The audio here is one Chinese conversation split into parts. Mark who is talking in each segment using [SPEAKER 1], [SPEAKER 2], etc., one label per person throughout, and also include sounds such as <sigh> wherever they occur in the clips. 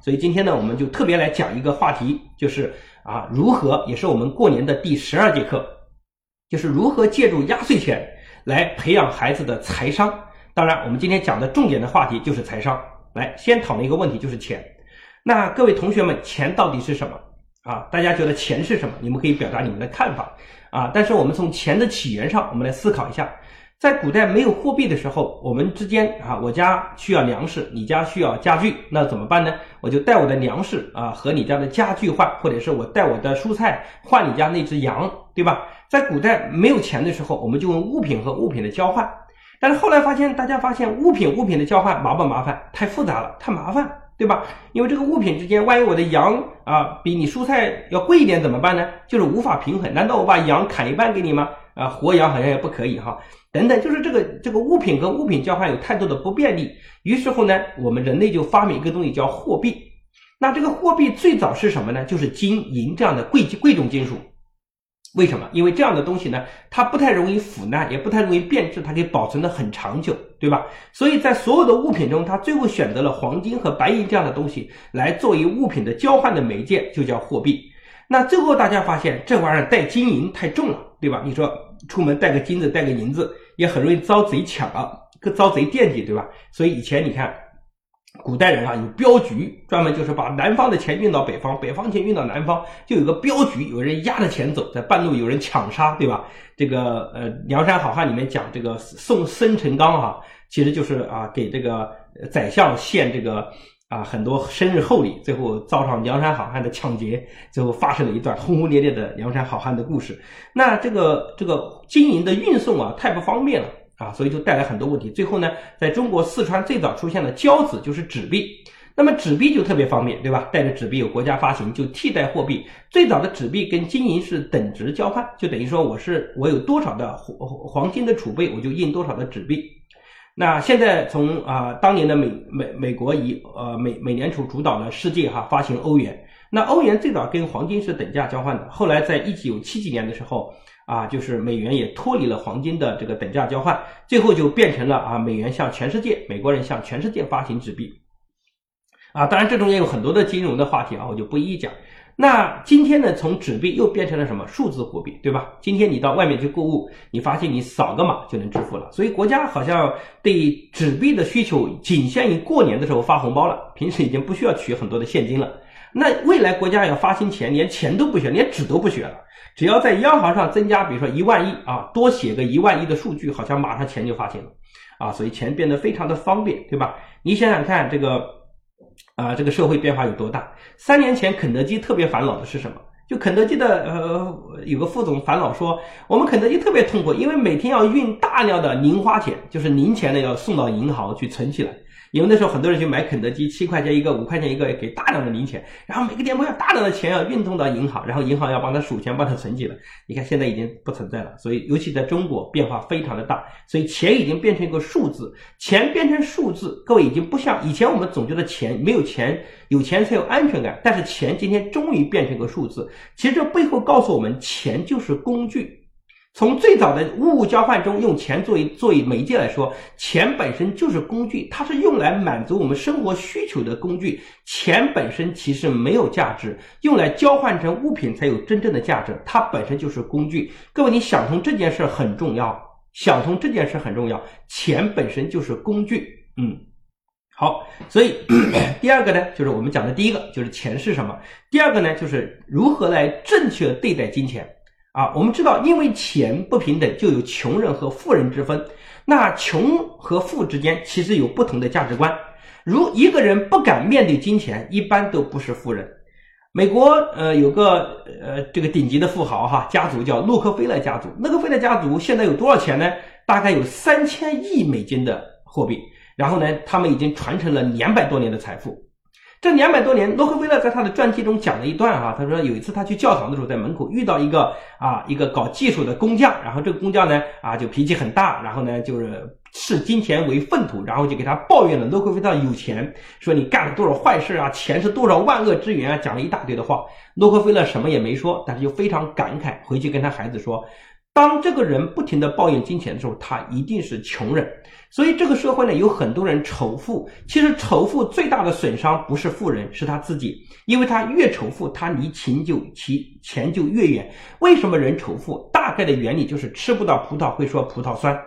[SPEAKER 1] 所以今天呢，我们就特别来讲一个话题，就是啊，如何也是我们过年的第十二节课，就是如何借助压岁钱来培养孩子的财商。当然，我们今天讲的重点的话题就是财商。来，先讨论一个问题，就是钱。那各位同学们，钱到底是什么啊？大家觉得钱是什么？你们可以表达你们的看法啊。但是我们从钱的起源上，我们来思考一下。在古代没有货币的时候，我们之间啊，我家需要粮食，你家需要家具，那怎么办呢？我就带我的粮食啊和你家的家具换，或者是我带我的蔬菜换你家那只羊，对吧？在古代没有钱的时候，我们就用物品和物品的交换。但是后来发现，大家发现物品物品的交换麻不麻烦？太复杂了，太麻烦，对吧？因为这个物品之间，万一我的羊啊比你蔬菜要贵一点怎么办呢？就是无法平衡。难道我把羊砍一半给你吗？啊，活羊好像也不可以哈。等等，就是这个这个物品跟物品交换有太多的不便利，于是乎呢，我们人类就发明一个东西叫货币。那这个货币最早是什么呢？就是金银这样的贵贵重金属。为什么？因为这样的东西呢，它不太容易腐烂，也不太容易变质，它可以保存的很长久，对吧？所以在所有的物品中，它最后选择了黄金和白银这样的东西来作为物品的交换的媒介，就叫货币。那最后大家发现，这玩意儿带金银太重了，对吧？你说出门带个金子，带个银子。也很容易遭贼抢啊，遭贼惦记，对吧？所以以前你看，古代人啊有镖局，专门就是把南方的钱运到北方，北方钱运到南方，就有个镖局，有人押着钱走，在半路有人抢杀，对吧？这个呃《梁山好汉》里面讲这个送生辰纲哈，其实就是啊给这个宰相献这个。啊，很多生日厚礼，最后遭上梁山好汉的抢劫，最后发生了一段轰轰烈烈的梁山好汉的故事。那这个这个金银的运送啊，太不方便了啊，所以就带来很多问题。最后呢，在中国四川最早出现的交子就是纸币，那么纸币就特别方便，对吧？带着纸币有国家发行，就替代货币。最早的纸币跟金银是等值交换，就等于说我是我有多少的黄黄金的储备，我就印多少的纸币。那现在从啊当年的美美美国以呃美美联储主导了世界哈发行欧元，那欧元最早跟黄金是等价交换的，后来在一九七几年的时候啊，就是美元也脱离了黄金的这个等价交换，最后就变成了啊美元向全世界美国人向全世界发行纸币，啊当然这中间有很多的金融的话题啊，我就不一一讲。那今天呢，从纸币又变成了什么数字货币，对吧？今天你到外面去购物，你发现你扫个码就能支付了。所以国家好像对纸币的需求仅限于过年的时候发红包了，平时已经不需要取很多的现金了。那未来国家要发行钱，连钱都不学，连纸都不学了，只要在央行上增加，比如说一万亿啊，多写个一万亿的数据，好像马上钱就发行了啊，所以钱变得非常的方便，对吧？你想想看这个。啊，这个社会变化有多大？三年前，肯德基特别烦恼的是什么？就肯德基的呃，有个副总烦恼说，我们肯德基特别痛苦，因为每天要运大量的零花钱，就是零钱呢，要送到银行去存起来。因为那时候很多人去买肯德基，七块钱一个，五块钱一个，给大量的零钱，然后每个店铺要大量的钱要运送到银行，然后银行要帮他数钱，帮他存起来。你看现在已经不存在了，所以尤其在中国变化非常的大，所以钱已经变成一个数字，钱变成数字，各位已经不像以前我们总觉得钱没有钱，有钱才有安全感，但是钱今天终于变成一个数字，其实这背后告诉我们，钱就是工具。从最早的物物交换中用钱作为作为媒介来说，钱本身就是工具，它是用来满足我们生活需求的工具。钱本身其实没有价值，用来交换成物品才有真正的价值。它本身就是工具。各位，你想通这件事很重要，想通这件事很重要。钱本身就是工具。嗯，好，所以 <coughs> 第二个呢，就是我们讲的第一个，就是钱是什么；第二个呢，就是如何来正确对待金钱。啊，我们知道，因为钱不平等，就有穷人和富人之分。那穷和富之间其实有不同的价值观。如一个人不敢面对金钱，一般都不是富人。美国呃有个呃这个顶级的富豪哈家族叫洛克菲勒家族，洛克菲勒家族现在有多少钱呢？大概有三千亿美金的货币。然后呢，他们已经传承了两百多年的财富。这两百多年，洛克菲勒在他的传记中讲了一段啊，他说有一次他去教堂的时候，在门口遇到一个啊一个搞技术的工匠，然后这个工匠呢啊就脾气很大，然后呢就是视金钱为粪土，然后就给他抱怨了洛克菲勒有钱，说你干了多少坏事啊，钱是多少万恶之源啊，讲了一大堆的话。洛克菲勒什么也没说，但是就非常感慨，回去跟他孩子说，当这个人不停的抱怨金钱的时候，他一定是穷人。所以这个社会呢，有很多人仇富。其实仇富最大的损伤不是富人，是他自己，因为他越仇富，他离钱就其钱就越远。为什么人仇富？大概的原理就是吃不到葡萄会说葡萄酸，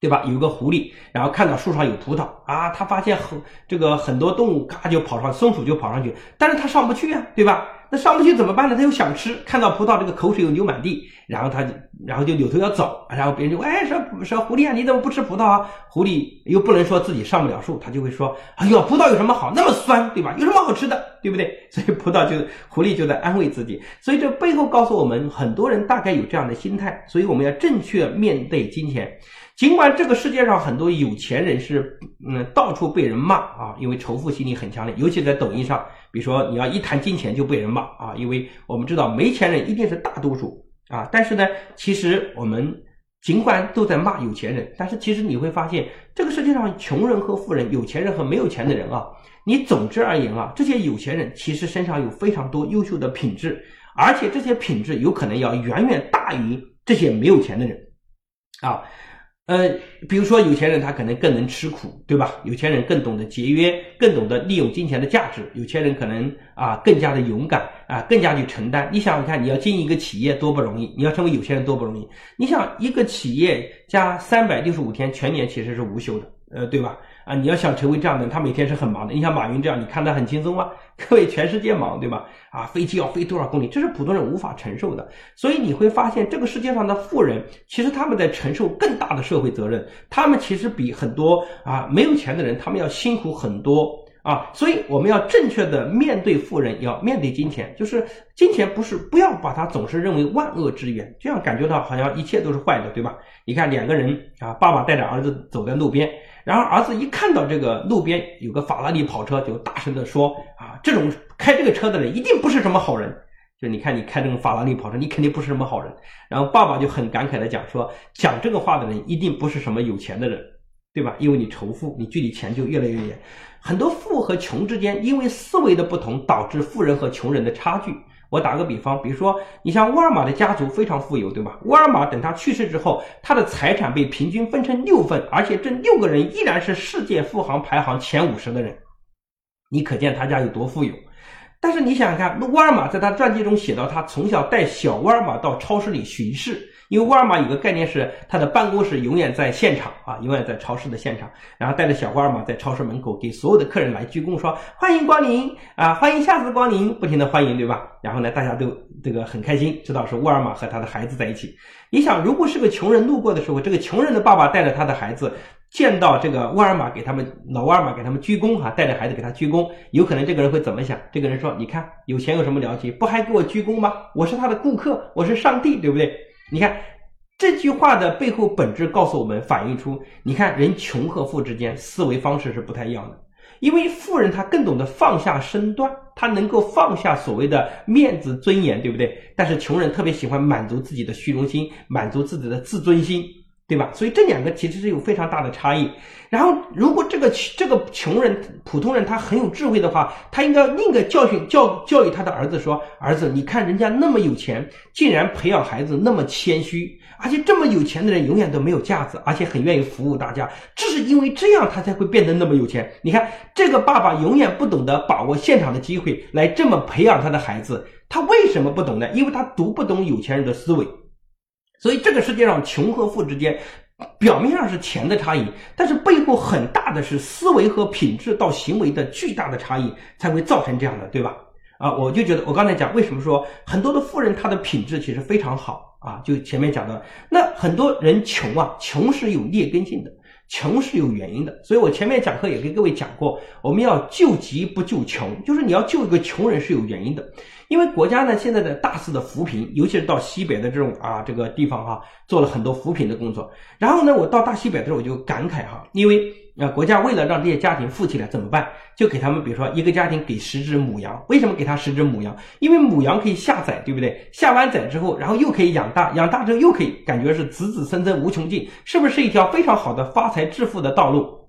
[SPEAKER 1] 对吧？有个狐狸，然后看到树上有葡萄啊，他发现很这个很多动物嘎就跑上，松鼠就跑上去，但是他上不去啊，对吧？那上不去怎么办呢？他又想吃，看到葡萄这个口水又流满地，然后他就然后就扭头要走，然后别人就哎说说狐狸啊，你怎么不吃葡萄啊？狐狸又不能说自己上不了树，他就会说哎呦，葡萄有什么好？那么酸，对吧？有什么好吃的，对不对？所以葡萄就狐狸就在安慰自己。所以这背后告诉我们，很多人大概有这样的心态，所以我们要正确面对金钱。尽管这个世界上很多有钱人是嗯到处被人骂啊，因为仇富心理很强烈，尤其在抖音上。比如说，你要一谈金钱就被人骂啊，因为我们知道没钱人一定是大多数啊。但是呢，其实我们尽管都在骂有钱人，但是其实你会发现，这个世界上穷人和富人、有钱人和没有钱的人啊，你总之而言啊，这些有钱人其实身上有非常多优秀的品质，而且这些品质有可能要远远大于这些没有钱的人啊。呃，比如说有钱人他可能更能吃苦，对吧？有钱人更懂得节约，更懂得利用金钱的价值。有钱人可能啊更加的勇敢啊，更加去承担。你想想看，你要经营一个企业多不容易，你要成为有钱人多不容易。你想一个企业加三百六十五天全年其实是无休的，呃，对吧？啊，你要想成为这样的人，他每天是很忙的。你像马云这样，你看他很轻松吗？各位，全世界忙，对吧？啊，飞机要飞多少公里，这是普通人无法承受的。所以你会发现，这个世界上的富人，其实他们在承受更大的社会责任，他们其实比很多啊没有钱的人，他们要辛苦很多啊。所以我们要正确的面对富人，要面对金钱，就是金钱不是不要把它总是认为万恶之源，这样感觉到好像一切都是坏的，对吧？你看两个人啊，爸爸带着儿子走在路边。然后儿子一看到这个路边有个法拉利跑车，就大声的说：“啊，这种开这个车的人一定不是什么好人。就你看你开这种法拉利跑车，你肯定不是什么好人。”然后爸爸就很感慨的讲说：“讲这个话的人一定不是什么有钱的人，对吧？因为你仇富，你距离钱就越来越远。很多富和穷之间，因为思维的不同，导致富人和穷人的差距。”我打个比方，比如说，你像沃尔玛的家族非常富有，对吧？沃尔玛等他去世之后，他的财产被平均分成六份，而且这六个人依然是世界富豪排行前五十的人，你可见他家有多富有。但是你想想看，那沃尔玛在他传记中写到，他从小带小沃尔玛到超市里巡视。因为沃尔玛有个概念是，他的办公室永远在现场啊，永远在超市的现场，然后带着小沃尔玛在超市门口给所有的客人来鞠躬，说欢迎光临啊，欢迎下次光临，不停的欢迎，对吧？然后呢，大家都这个很开心，知道是沃尔玛和他的孩子在一起。你想，如果是个穷人路过的时候，这个穷人的爸爸带着他的孩子。见到这个沃尔玛给他们老沃尔玛给他们鞠躬哈，带着孩子给他鞠躬，有可能这个人会怎么想？这个人说：“你看有钱有什么了不起？不还给我鞠躬吗？我是他的顾客，我是上帝，对不对？”你看这句话的背后本质告诉我们，反映出你看人穷和富之间思维方式是不太一样的，因为富人他更懂得放下身段，他能够放下所谓的面子尊严，对不对？但是穷人特别喜欢满足自己的虚荣心，满足自己的自尊心。对吧？所以这两个其实是有非常大的差异。然后，如果这个这个穷人、普通人他很有智慧的话，他应该另一个教训教教育他的儿子说：“儿子，你看人家那么有钱，竟然培养孩子那么谦虚，而且这么有钱的人永远都没有架子，而且很愿意服务大家。正是因为这样，他才会变得那么有钱。你看，这个爸爸永远不懂得把握现场的机会来这么培养他的孩子，他为什么不懂呢？因为他读不懂有钱人的思维。”所以这个世界上穷和富之间，表面上是钱的差异，但是背后很大的是思维和品质到行为的巨大的差异，才会造成这样的，对吧？啊，我就觉得我刚才讲为什么说很多的富人他的品质其实非常好啊，就前面讲的，那很多人穷啊，穷是有劣根性的。穷是有原因的，所以我前面讲课也跟各位讲过，我们要救急不救穷，就是你要救一个穷人是有原因的，因为国家呢现在的大肆的扶贫，尤其是到西北的这种啊这个地方哈，做了很多扶贫的工作，然后呢，我到大西北的时候我就感慨哈，因为。啊国家为了让这些家庭富起来怎么办？就给他们，比如说一个家庭给十只母羊。为什么给他十只母羊？因为母羊可以下崽，对不对？下完崽之后，然后又可以养大，养大之后又可以感觉是子子孙孙无穷尽，是不是一条非常好的发财致富的道路？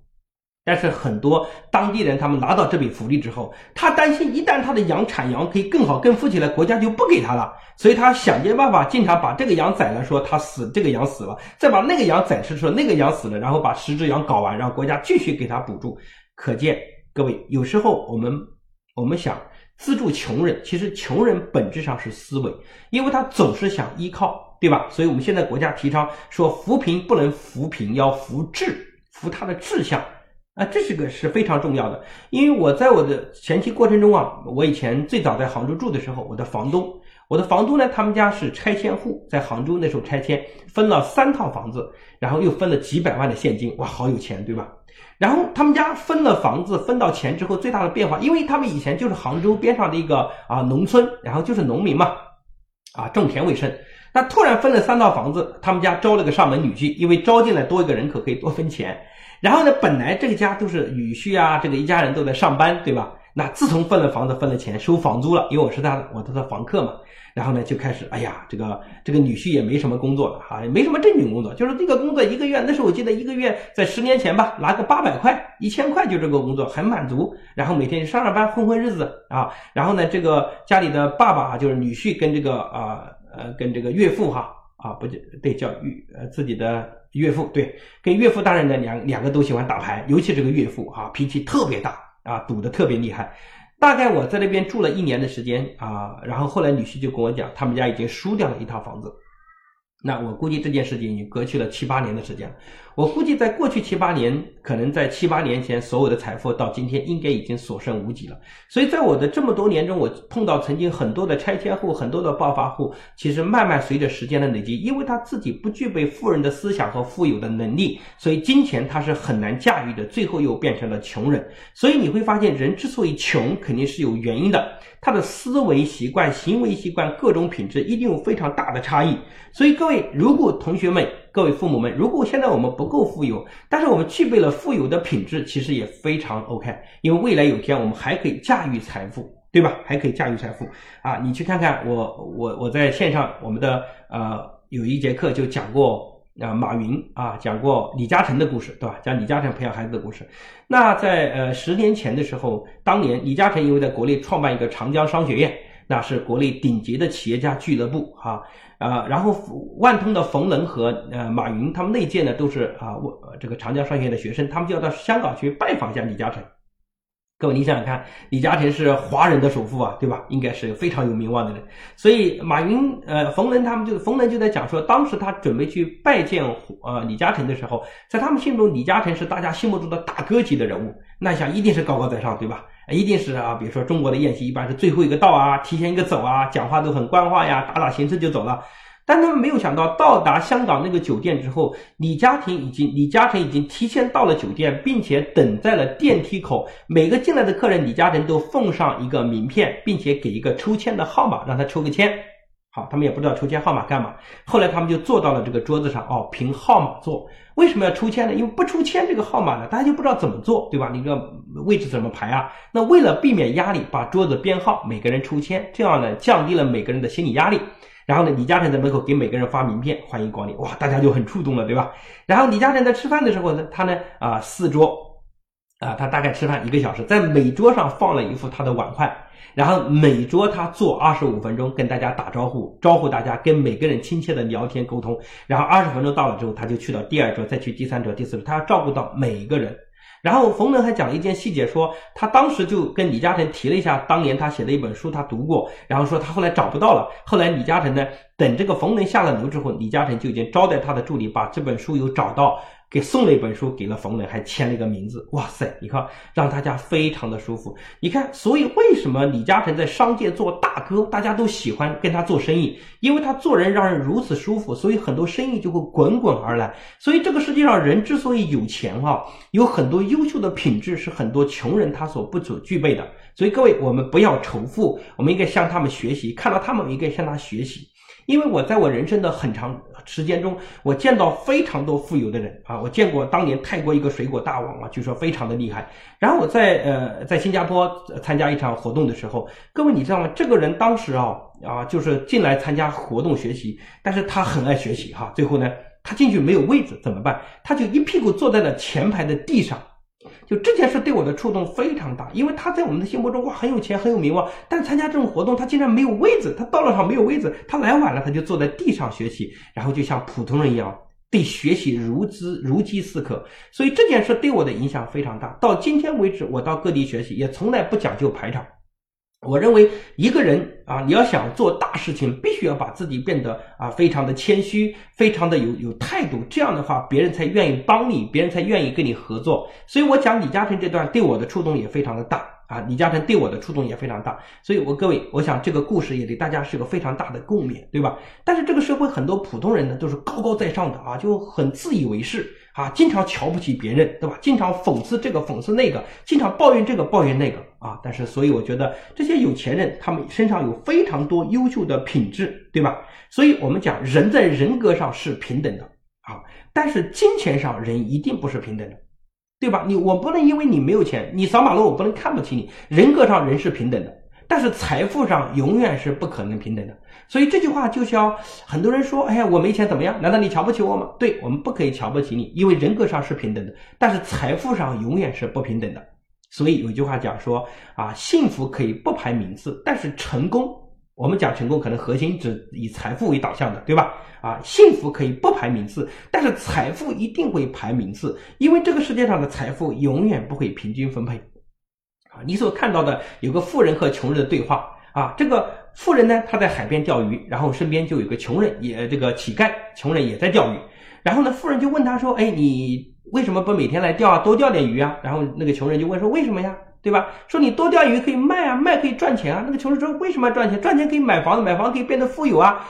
[SPEAKER 1] 但是很多当地人他们拿到这笔福利之后，他担心一旦他的羊产羊可以更好更富起来，国家就不给他了，所以他想尽办法，经常把这个羊宰了，说他死，这个羊死了，再把那个羊宰吃，说那个羊死了，然后把十只羊搞完，让国家继续给他补助。可见各位，有时候我们我们想资助穷人，其实穷人本质上是思维，因为他总是想依靠，对吧？所以我们现在国家提倡说扶贫不能扶贫，要扶志，扶他的志向。啊，这是个是非常重要的，因为我在我的前期过程中啊，我以前最早在杭州住的时候，我的房东，我的房东呢，他们家是拆迁户，在杭州那时候拆迁分了三套房子，然后又分了几百万的现金，哇，好有钱，对吧？然后他们家分了房子，分到钱之后，最大的变化，因为他们以前就是杭州边上的一个啊农村，然后就是农民嘛，啊种田为生，那突然分了三套房子，他们家招了个上门女婿，因为招进来多一个人口可以多分钱。然后呢，本来这个家都是女婿啊，这个一家人都在上班，对吧？那自从分了房子，分了钱，收房租了，因为我是他，我是他房客嘛。然后呢，就开始，哎呀，这个这个女婿也没什么工作了哈，也没什么正经工作，就是这个工作一个月，那时候我记得一个月在十年前吧，拿个八百块、一千块就这个工作很满足。然后每天上上班混混日子啊。然后呢，这个家里的爸爸就是女婿跟这个啊呃跟这个岳父哈。啊，不就对叫岳呃自己的岳父对，跟岳父大人呢两两个都喜欢打牌，尤其这个岳父啊脾气特别大啊，赌的特别厉害。大概我在那边住了一年的时间啊，然后后来女婿就跟我讲，他们家已经输掉了一套房子。那我估计这件事情已经隔去了七八年的时间了。我估计在过去七八年，可能在七八年前，所有的财富到今天应该已经所剩无几了。所以在我的这么多年中，我碰到曾经很多的拆迁户，很多的暴发户，其实慢慢随着时间的累积，因为他自己不具备富人的思想和富有的能力，所以金钱他是很难驾驭的，最后又变成了穷人。所以你会发现，人之所以穷，肯定是有原因的。他的思维习惯、行为习惯各种品质一定有非常大的差异。所以各位，如果同学们、各位父母们，如果现在我们不够富有，但是我们具备了富有的品质，其实也非常 OK。因为未来有天我们还可以驾驭财富，对吧？还可以驾驭财富啊！你去看看我，我我在线上我们的呃有一节课就讲过。啊，马云啊，讲过李嘉诚的故事，对吧？讲李嘉诚培养孩子的故事。那在呃十年前的时候，当年李嘉诚因为在国内创办一个长江商学院，那是国内顶级的企业家俱乐部哈啊。啊然后万通的冯仑和呃马云他们那届呢都是啊我这个长江商学院的学生，他们就要到香港去拜访一下李嘉诚。各位，你想想看，李嘉诚是华人的首富啊，对吧？应该是非常有名望的人。所以马云、呃，冯仑他们就冯仑就在讲说，当时他准备去拜见呃李嘉诚的时候，在他们心中，李嘉诚是大家心目中的大哥级的人物，那想一定是高高在上，对吧？一定是啊，比如说中国的宴席一般是最后一个到啊，提前一个走啊，讲话都很官话呀，打打形式就走了。但他们没有想到，到达香港那个酒店之后，李嘉诚已经李嘉诚已经提前到了酒店，并且等在了电梯口。每个进来的客人，李嘉诚都奉上一个名片，并且给一个抽签的号码，让他抽个签。好，他们也不知道抽签号码干嘛。后来他们就坐到了这个桌子上，哦，凭号码坐。为什么要抽签呢？因为不抽签这个号码呢，大家就不知道怎么做，对吧？你个位置怎么排啊？那为了避免压力，把桌子编号，每个人抽签，这样呢，降低了每个人的心理压力。然后呢，李嘉诚在门口给每个人发名片，欢迎光临。哇，大家就很触动了，对吧？然后李嘉诚在吃饭的时候呢，他呢啊四桌，啊他大概吃饭一个小时，在每桌上放了一副他的碗筷，然后每桌他坐二十五分钟跟大家打招呼，招呼大家跟每个人亲切的聊天沟通。然后二十分钟到了之后，他就去到第二桌，再去第三桌、第四桌，他要照顾到每一个人。然后冯仑还讲了一件细节，说他当时就跟李嘉诚提了一下，当年他写的一本书他读过，然后说他后来找不到了。后来李嘉诚呢，等这个冯仑下了楼之后，李嘉诚就已经招待他的助理把这本书有找到。给送了一本书给了冯仑，还签了一个名字。哇塞，你看让大家非常的舒服。你看，所以为什么李嘉诚在商界做大哥，大家都喜欢跟他做生意？因为他做人让人如此舒服，所以很多生意就会滚滚而来。所以这个世界上人之所以有钱哈，有很多优秀的品质是很多穷人他所不所具备的。所以各位，我们不要仇富，我们应该向他们学习，看到他们应该向他学习。因为我在我人生的很长时间中，我见到非常多富有的人啊，我见过当年泰国一个水果大王啊，据说非常的厉害。然后我在呃在新加坡参加一场活动的时候，各位你知道吗？这个人当时啊啊就是进来参加活动学习，但是他很爱学习哈。最后呢，他进去没有位置怎么办？他就一屁股坐在了前排的地上。就这件事对我的触动非常大，因为他在我们的心目中哇很有钱很有名望，但参加这种活动他竟然没有位子，他到了场没有位子，他来晚了他就坐在地上学习，然后就像普通人一样对学习如饥如饥似渴，所以这件事对我的影响非常大。到今天为止，我到各地学习也从来不讲究排场。我认为一个人啊，你要想做大事情，必须要把自己变得啊非常的谦虚，非常的有有态度，这样的话别人才愿意帮你，别人才愿意跟你合作。所以我讲李嘉诚这段对我的触动也非常的大啊，李嘉诚对我的触动也非常大。所以我各位，我想这个故事也对大家是个非常大的共勉，对吧？但是这个社会很多普通人呢，都是高高在上的啊，就很自以为是。啊，经常瞧不起别人，对吧？经常讽刺这个，讽刺那个，经常抱怨这个，抱怨那个啊。但是，所以我觉得这些有钱人，他们身上有非常多优秀的品质，对吧？所以我们讲，人在人格上是平等的啊，但是金钱上人一定不是平等的，对吧？你我不能因为你没有钱，你扫马路我不能看不起你。人格上人是平等的，但是财富上永远是不可能平等的。所以这句话就像很多人说：“哎呀，我没钱怎么样？难道你瞧不起我吗？”对我们不可以瞧不起你，因为人格上是平等的，但是财富上永远是不平等的。所以有一句话讲说：“啊，幸福可以不排名次，但是成功，我们讲成功可能核心只以财富为导向的，对吧？啊，幸福可以不排名次，但是财富一定会排名次，因为这个世界上的财富永远不会平均分配。啊，你所看到的有个富人和穷人的对话。”啊，这个富人呢，他在海边钓鱼，然后身边就有个穷人，也这个乞丐，穷人也在钓鱼。然后呢，富人就问他说：“哎，你为什么不每天来钓啊？多钓点鱼啊？”然后那个穷人就问说：“为什么呀？对吧？说你多钓鱼可以卖啊，卖可以赚钱啊。”那个穷人说：“为什么要赚钱？赚钱可以买房子，买房子可以变得富有啊。”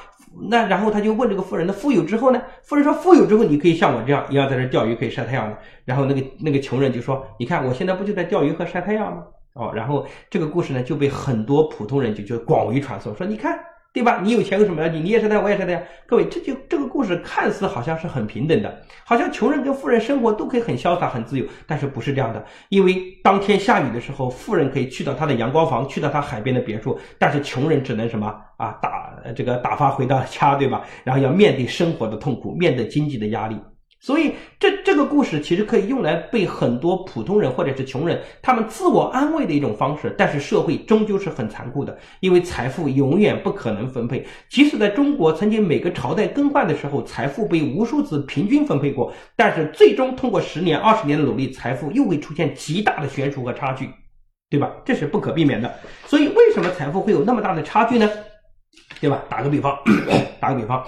[SPEAKER 1] 那然后他就问这个富人：“那富有之后呢？”富人说：“富有之后，你可以像我这样一样在这钓鱼，可以晒太阳。”然后那个那个穷人就说：“你看，我现在不就在钓鱼和晒太阳吗？”哦，然后这个故事呢就被很多普通人就就广为传颂，说你看，对吧？你有钱有什么要你？你也是的，我也是的呀。各位，这就这个故事看似好像是很平等的，好像穷人跟富人生活都可以很潇洒、很自由，但是不是这样的。因为当天下雨的时候，富人可以去到他的阳光房，去到他海边的别墅，但是穷人只能什么啊打这个打发回到家，对吧？然后要面对生活的痛苦，面对经济的压力。所以，这这个故事其实可以用来被很多普通人或者是穷人他们自我安慰的一种方式。但是，社会终究是很残酷的，因为财富永远不可能分配。即使在中国曾经每个朝代更换的时候，财富被无数次平均分配过，但是最终通过十年、二十年的努力，财富又会出现极大的悬殊和差距，对吧？这是不可避免的。所以，为什么财富会有那么大的差距呢？对吧？打个比方，<clears throat> 打个比方。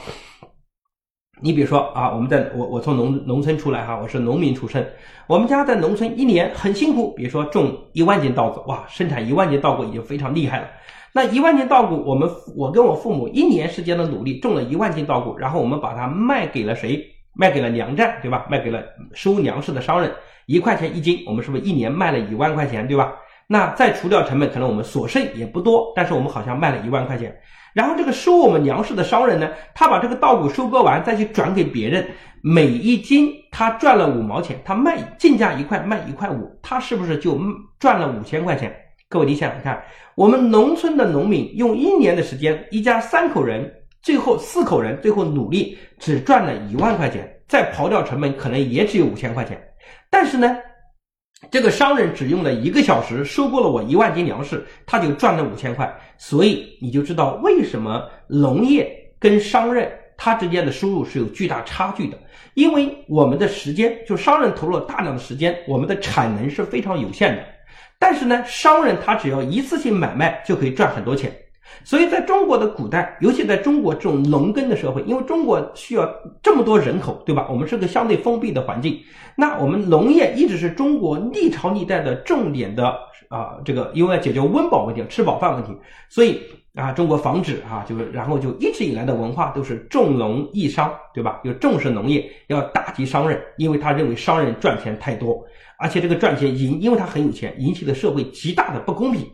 [SPEAKER 1] 你比如说啊，我们在我我从农农村出来哈，我是农民出身，我们家在农村一年很辛苦，比如说种一万斤稻子，哇，生产一万斤稻谷已经非常厉害了。那一万斤稻谷，我们我跟我父母一年时间的努力种了一万斤稻谷，然后我们把它卖给了谁？卖给了粮站，对吧？卖给了收粮食的商人，一块钱一斤，我们是不是一年卖了一万块钱，对吧？那再除掉成本，可能我们所剩也不多，但是我们好像卖了一万块钱。然后这个收我们粮食的商人呢，他把这个稻谷收割完，再去转给别人，每一斤他赚了五毛钱，他卖进价一块卖一块五，他是不是就赚了五千块钱？各位你想想看，我们农村的农民用一年的时间，一家三口人，最后四口人最后努力只赚了一万块钱，再刨掉成本，可能也只有五千块钱，但是呢？这个商人只用了一个小时收购了我一万斤粮食，他就赚了五千块。所以你就知道为什么农业跟商人他之间的收入是有巨大差距的。因为我们的时间，就商人投入了大量的时间，我们的产能是非常有限的。但是呢，商人他只要一次性买卖就可以赚很多钱。所以，在中国的古代，尤其在中国这种农耕的社会，因为中国需要这么多人口，对吧？我们是个相对封闭的环境，那我们农业一直是中国历朝历代的重点的啊，这个因为要解决温饱问题、吃饱饭问题，所以啊，中国防止啊，就是然后就一直以来的文化都是重农抑商，对吧？就重视农业，要打击商人，因为他认为商人赚钱太多，而且这个赚钱引，因为他很有钱，引起了社会极大的不公平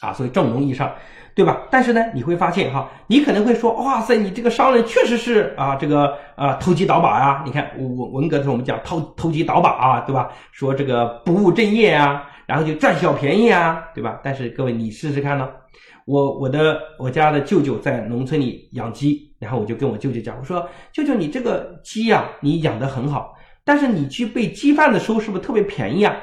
[SPEAKER 1] 啊，所以重农抑商。对吧？但是呢，你会发现哈，你可能会说，哇塞，你这个商人确实是啊，这个啊投机倒把呀。你看文文革的时候我们讲投投机倒把啊，对吧？说这个不务正业啊，然后就占小便宜啊，对吧？但是各位你试试看呢，我我的我家的舅舅在农村里养鸡，然后我就跟我舅舅讲，我说舅舅你这个鸡呀，你养的很好，但是你去备鸡饭的时候是不是特别便宜啊？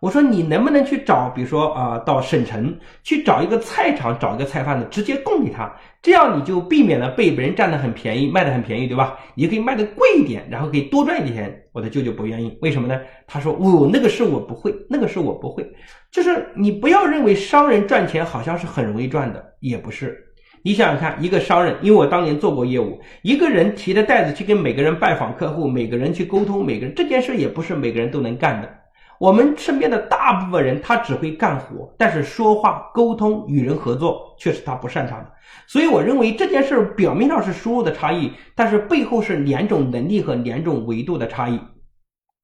[SPEAKER 1] 我说你能不能去找，比如说啊，到省城去找一个菜场，找一个菜贩子直接供给他，这样你就避免了被别人占的很便宜，卖的很便宜，对吧？你可以卖的贵一点，然后可以多赚一点钱。我的舅舅不愿意，为什么呢？他说哦，那个是我不会，那个是我不会。就是你不要认为商人赚钱好像是很容易赚的，也不是。你想想看，一个商人，因为我当年做过业务，一个人提着袋子去跟每个人拜访客户，每个人去沟通，每个人这件事也不是每个人都能干的。我们身边的大部分人，他只会干活，但是说话、沟通、与人合作，却是他不擅长的。所以，我认为这件事表面上是输入的差异，但是背后是两种能力和两种维度的差异。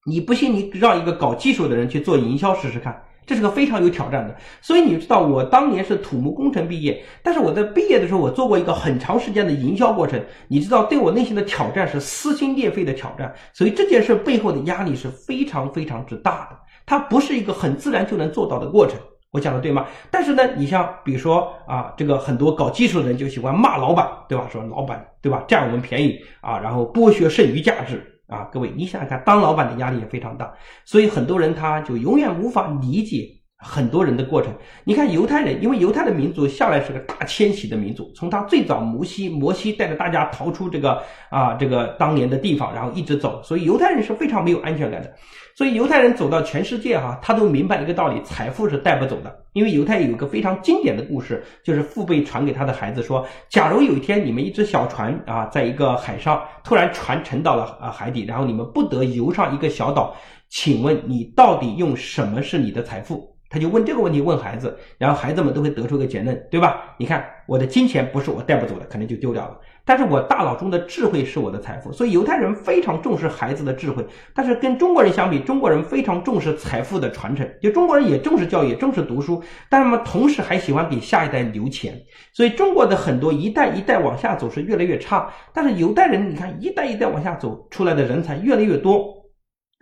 [SPEAKER 1] 你不信，你让一个搞技术的人去做营销试试看。这是个非常有挑战的，所以你知道我当年是土木工程毕业，但是我在毕业的时候，我做过一个很长时间的营销过程，你知道对我内心的挑战是撕心裂肺的挑战，所以这件事背后的压力是非常非常之大的，它不是一个很自然就能做到的过程，我讲的对吗？但是呢，你像比如说啊，这个很多搞技术的人就喜欢骂老板，对吧？说老板对吧，占我们便宜啊，然后剥削剩余价值。啊，各位，你想想看，当老板的压力也非常大，所以很多人他就永远无法理解很多人的过程。你看犹太人，因为犹太的民族向来是个大迁徙的民族，从他最早摩西，摩西带着大家逃出这个啊这个当年的地方，然后一直走，所以犹太人是非常没有安全感的。所以犹太人走到全世界哈，他都明白一个道理：财富是带不走的。因为犹太有一个非常经典的故事，就是父辈传给他的孩子说：假如有一天你们一只小船啊，在一个海上突然船沉到了啊海底，然后你们不得游上一个小岛，请问你到底用什么是你的财富？他就问这个问题问孩子，然后孩子们都会得出个结论，对吧？你看我的金钱不是我带不走的，可能就丢掉了。但是我大脑中的智慧是我的财富，所以犹太人非常重视孩子的智慧。但是跟中国人相比，中国人非常重视财富的传承，就中国人也重视教育，重视读书，但是么同时还喜欢给下一代留钱。所以中国的很多一代一代往下走是越来越差，但是犹太人你看一代一代往下走出来的人才越来越多。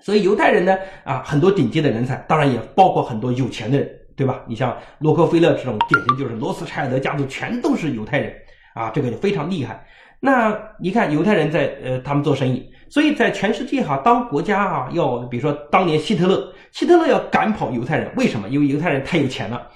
[SPEAKER 1] 所以犹太人呢，啊，很多顶级的人才，当然也包括很多有钱的人，对吧？你像洛克菲勒这种典型就是罗斯柴尔德家族，全都是犹太人，啊，这个就非常厉害。那你看犹太人在呃，他们做生意，所以在全世界哈，当国家啊要，比如说当年希特勒，希特勒要赶跑犹太人，为什么？因为犹太人太有钱了，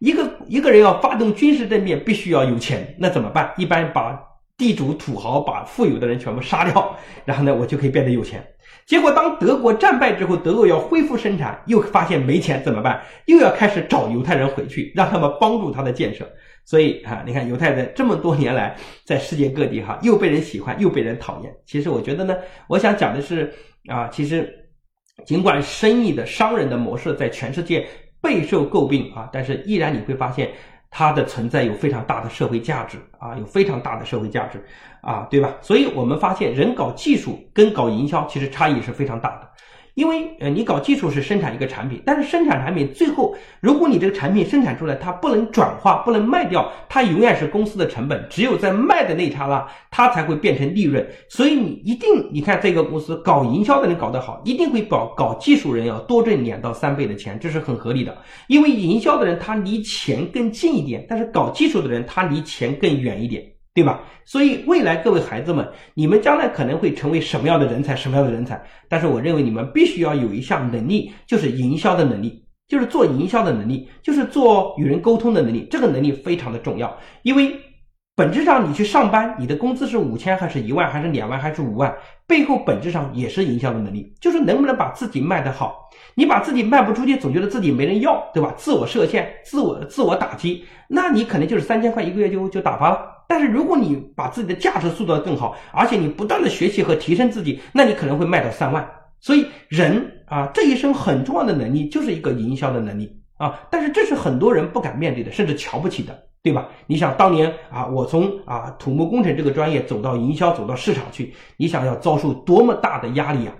[SPEAKER 1] 一个一个人要发动军事政变，必须要有钱，那怎么办？一般把地主土豪，把富有的人全部杀掉，然后呢，我就可以变得有钱。结果，当德国战败之后，德国要恢复生产，又发现没钱怎么办？又要开始找犹太人回去，让他们帮助他的建设。所以啊，你看犹太人这么多年来在世界各地哈，又被人喜欢，又被人讨厌。其实我觉得呢，我想讲的是啊，其实尽管生意的商人的模式在全世界备受诟病啊，但是依然你会发现。它的存在有非常大的社会价值啊，有非常大的社会价值啊，对吧？所以我们发现，人搞技术跟搞营销其实差异是非常大的。因为呃，你搞技术是生产一个产品，但是生产产品最后，如果你这个产品生产出来，它不能转化，不能卖掉，它永远是公司的成本。只有在卖的那一刹那，它才会变成利润。所以你一定，你看这个公司搞营销的人搞得好，一定会搞搞技术人要多挣两到三倍的钱，这是很合理的。因为营销的人他离钱更近一点，但是搞技术的人他离钱更远一点。对吧？所以未来各位孩子们，你们将来可能会成为什么样的人才？什么样的人才？但是我认为你们必须要有一项能力，就是营销的能力，就是做营销的能力，就是做与人沟通的能力。这个能力非常的重要，因为本质上你去上班，你的工资是五千还是一万还是两万还是五万，背后本质上也是营销的能力，就是能不能把自己卖得好。你把自己卖不出去，总觉得自己没人要，对吧？自我设限，自我自我打击，那你肯定就是三千块一个月就就打发了。但是如果你把自己的价值塑造得更好，而且你不断的学习和提升自己，那你可能会卖到三万。所以人啊，这一生很重要的能力就是一个营销的能力啊。但是这是很多人不敢面对的，甚至瞧不起的，对吧？你想当年啊，我从啊土木工程这个专业走到营销，走到市场去，你想要遭受多么大的压力啊！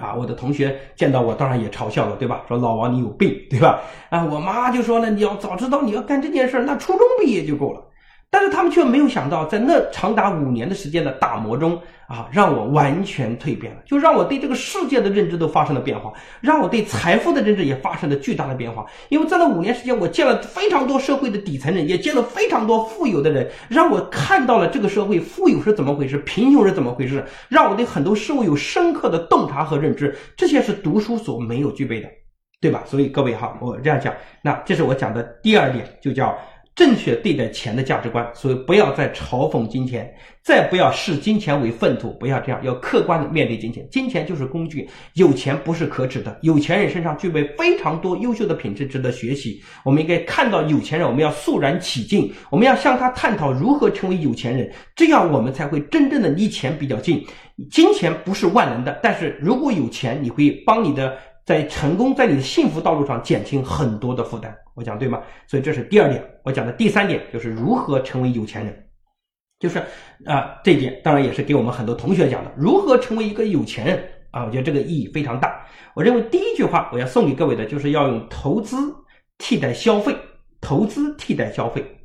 [SPEAKER 1] 啊，我的同学见到我，当然也嘲笑了，对吧？说老王你有病，对吧？啊，我妈就说了，你要早知道你要干这件事，那初中毕业就够了。但是他们却没有想到，在那长达五年的时间的打磨中啊，让我完全蜕变了，就让我对这个世界的认知都发生了变化，让我对财富的认知也发生了巨大的变化。因为在那五年时间，我见了非常多社会的底层人，也见了非常多富有的人，让我看到了这个社会富有是怎么回事，贫穷是怎么回事，让我对很多事物有深刻的洞察和认知。这些是读书所没有具备的，对吧？所以各位哈，我这样讲，那这是我讲的第二点，就叫。正确对待钱的价值观，所以不要再嘲讽金钱，再不要视金钱为粪土，不要这样，要客观的面对金钱。金钱就是工具，有钱不是可耻的，有钱人身上具备非常多优秀的品质，值得学习。我们应该看到有钱人，我们要肃然起敬，我们要向他探讨如何成为有钱人，这样我们才会真正的离钱比较近。金钱不是万能的，但是如果有钱，你会帮你的。在成功，在你的幸福道路上减轻很多的负担，我讲对吗？所以这是第二点。我讲的第三点就是如何成为有钱人，就是啊，这一点当然也是给我们很多同学讲的，如何成为一个有钱人啊？我觉得这个意义非常大。我认为第一句话我要送给各位的就是要用投资替代消费，投资替代消费。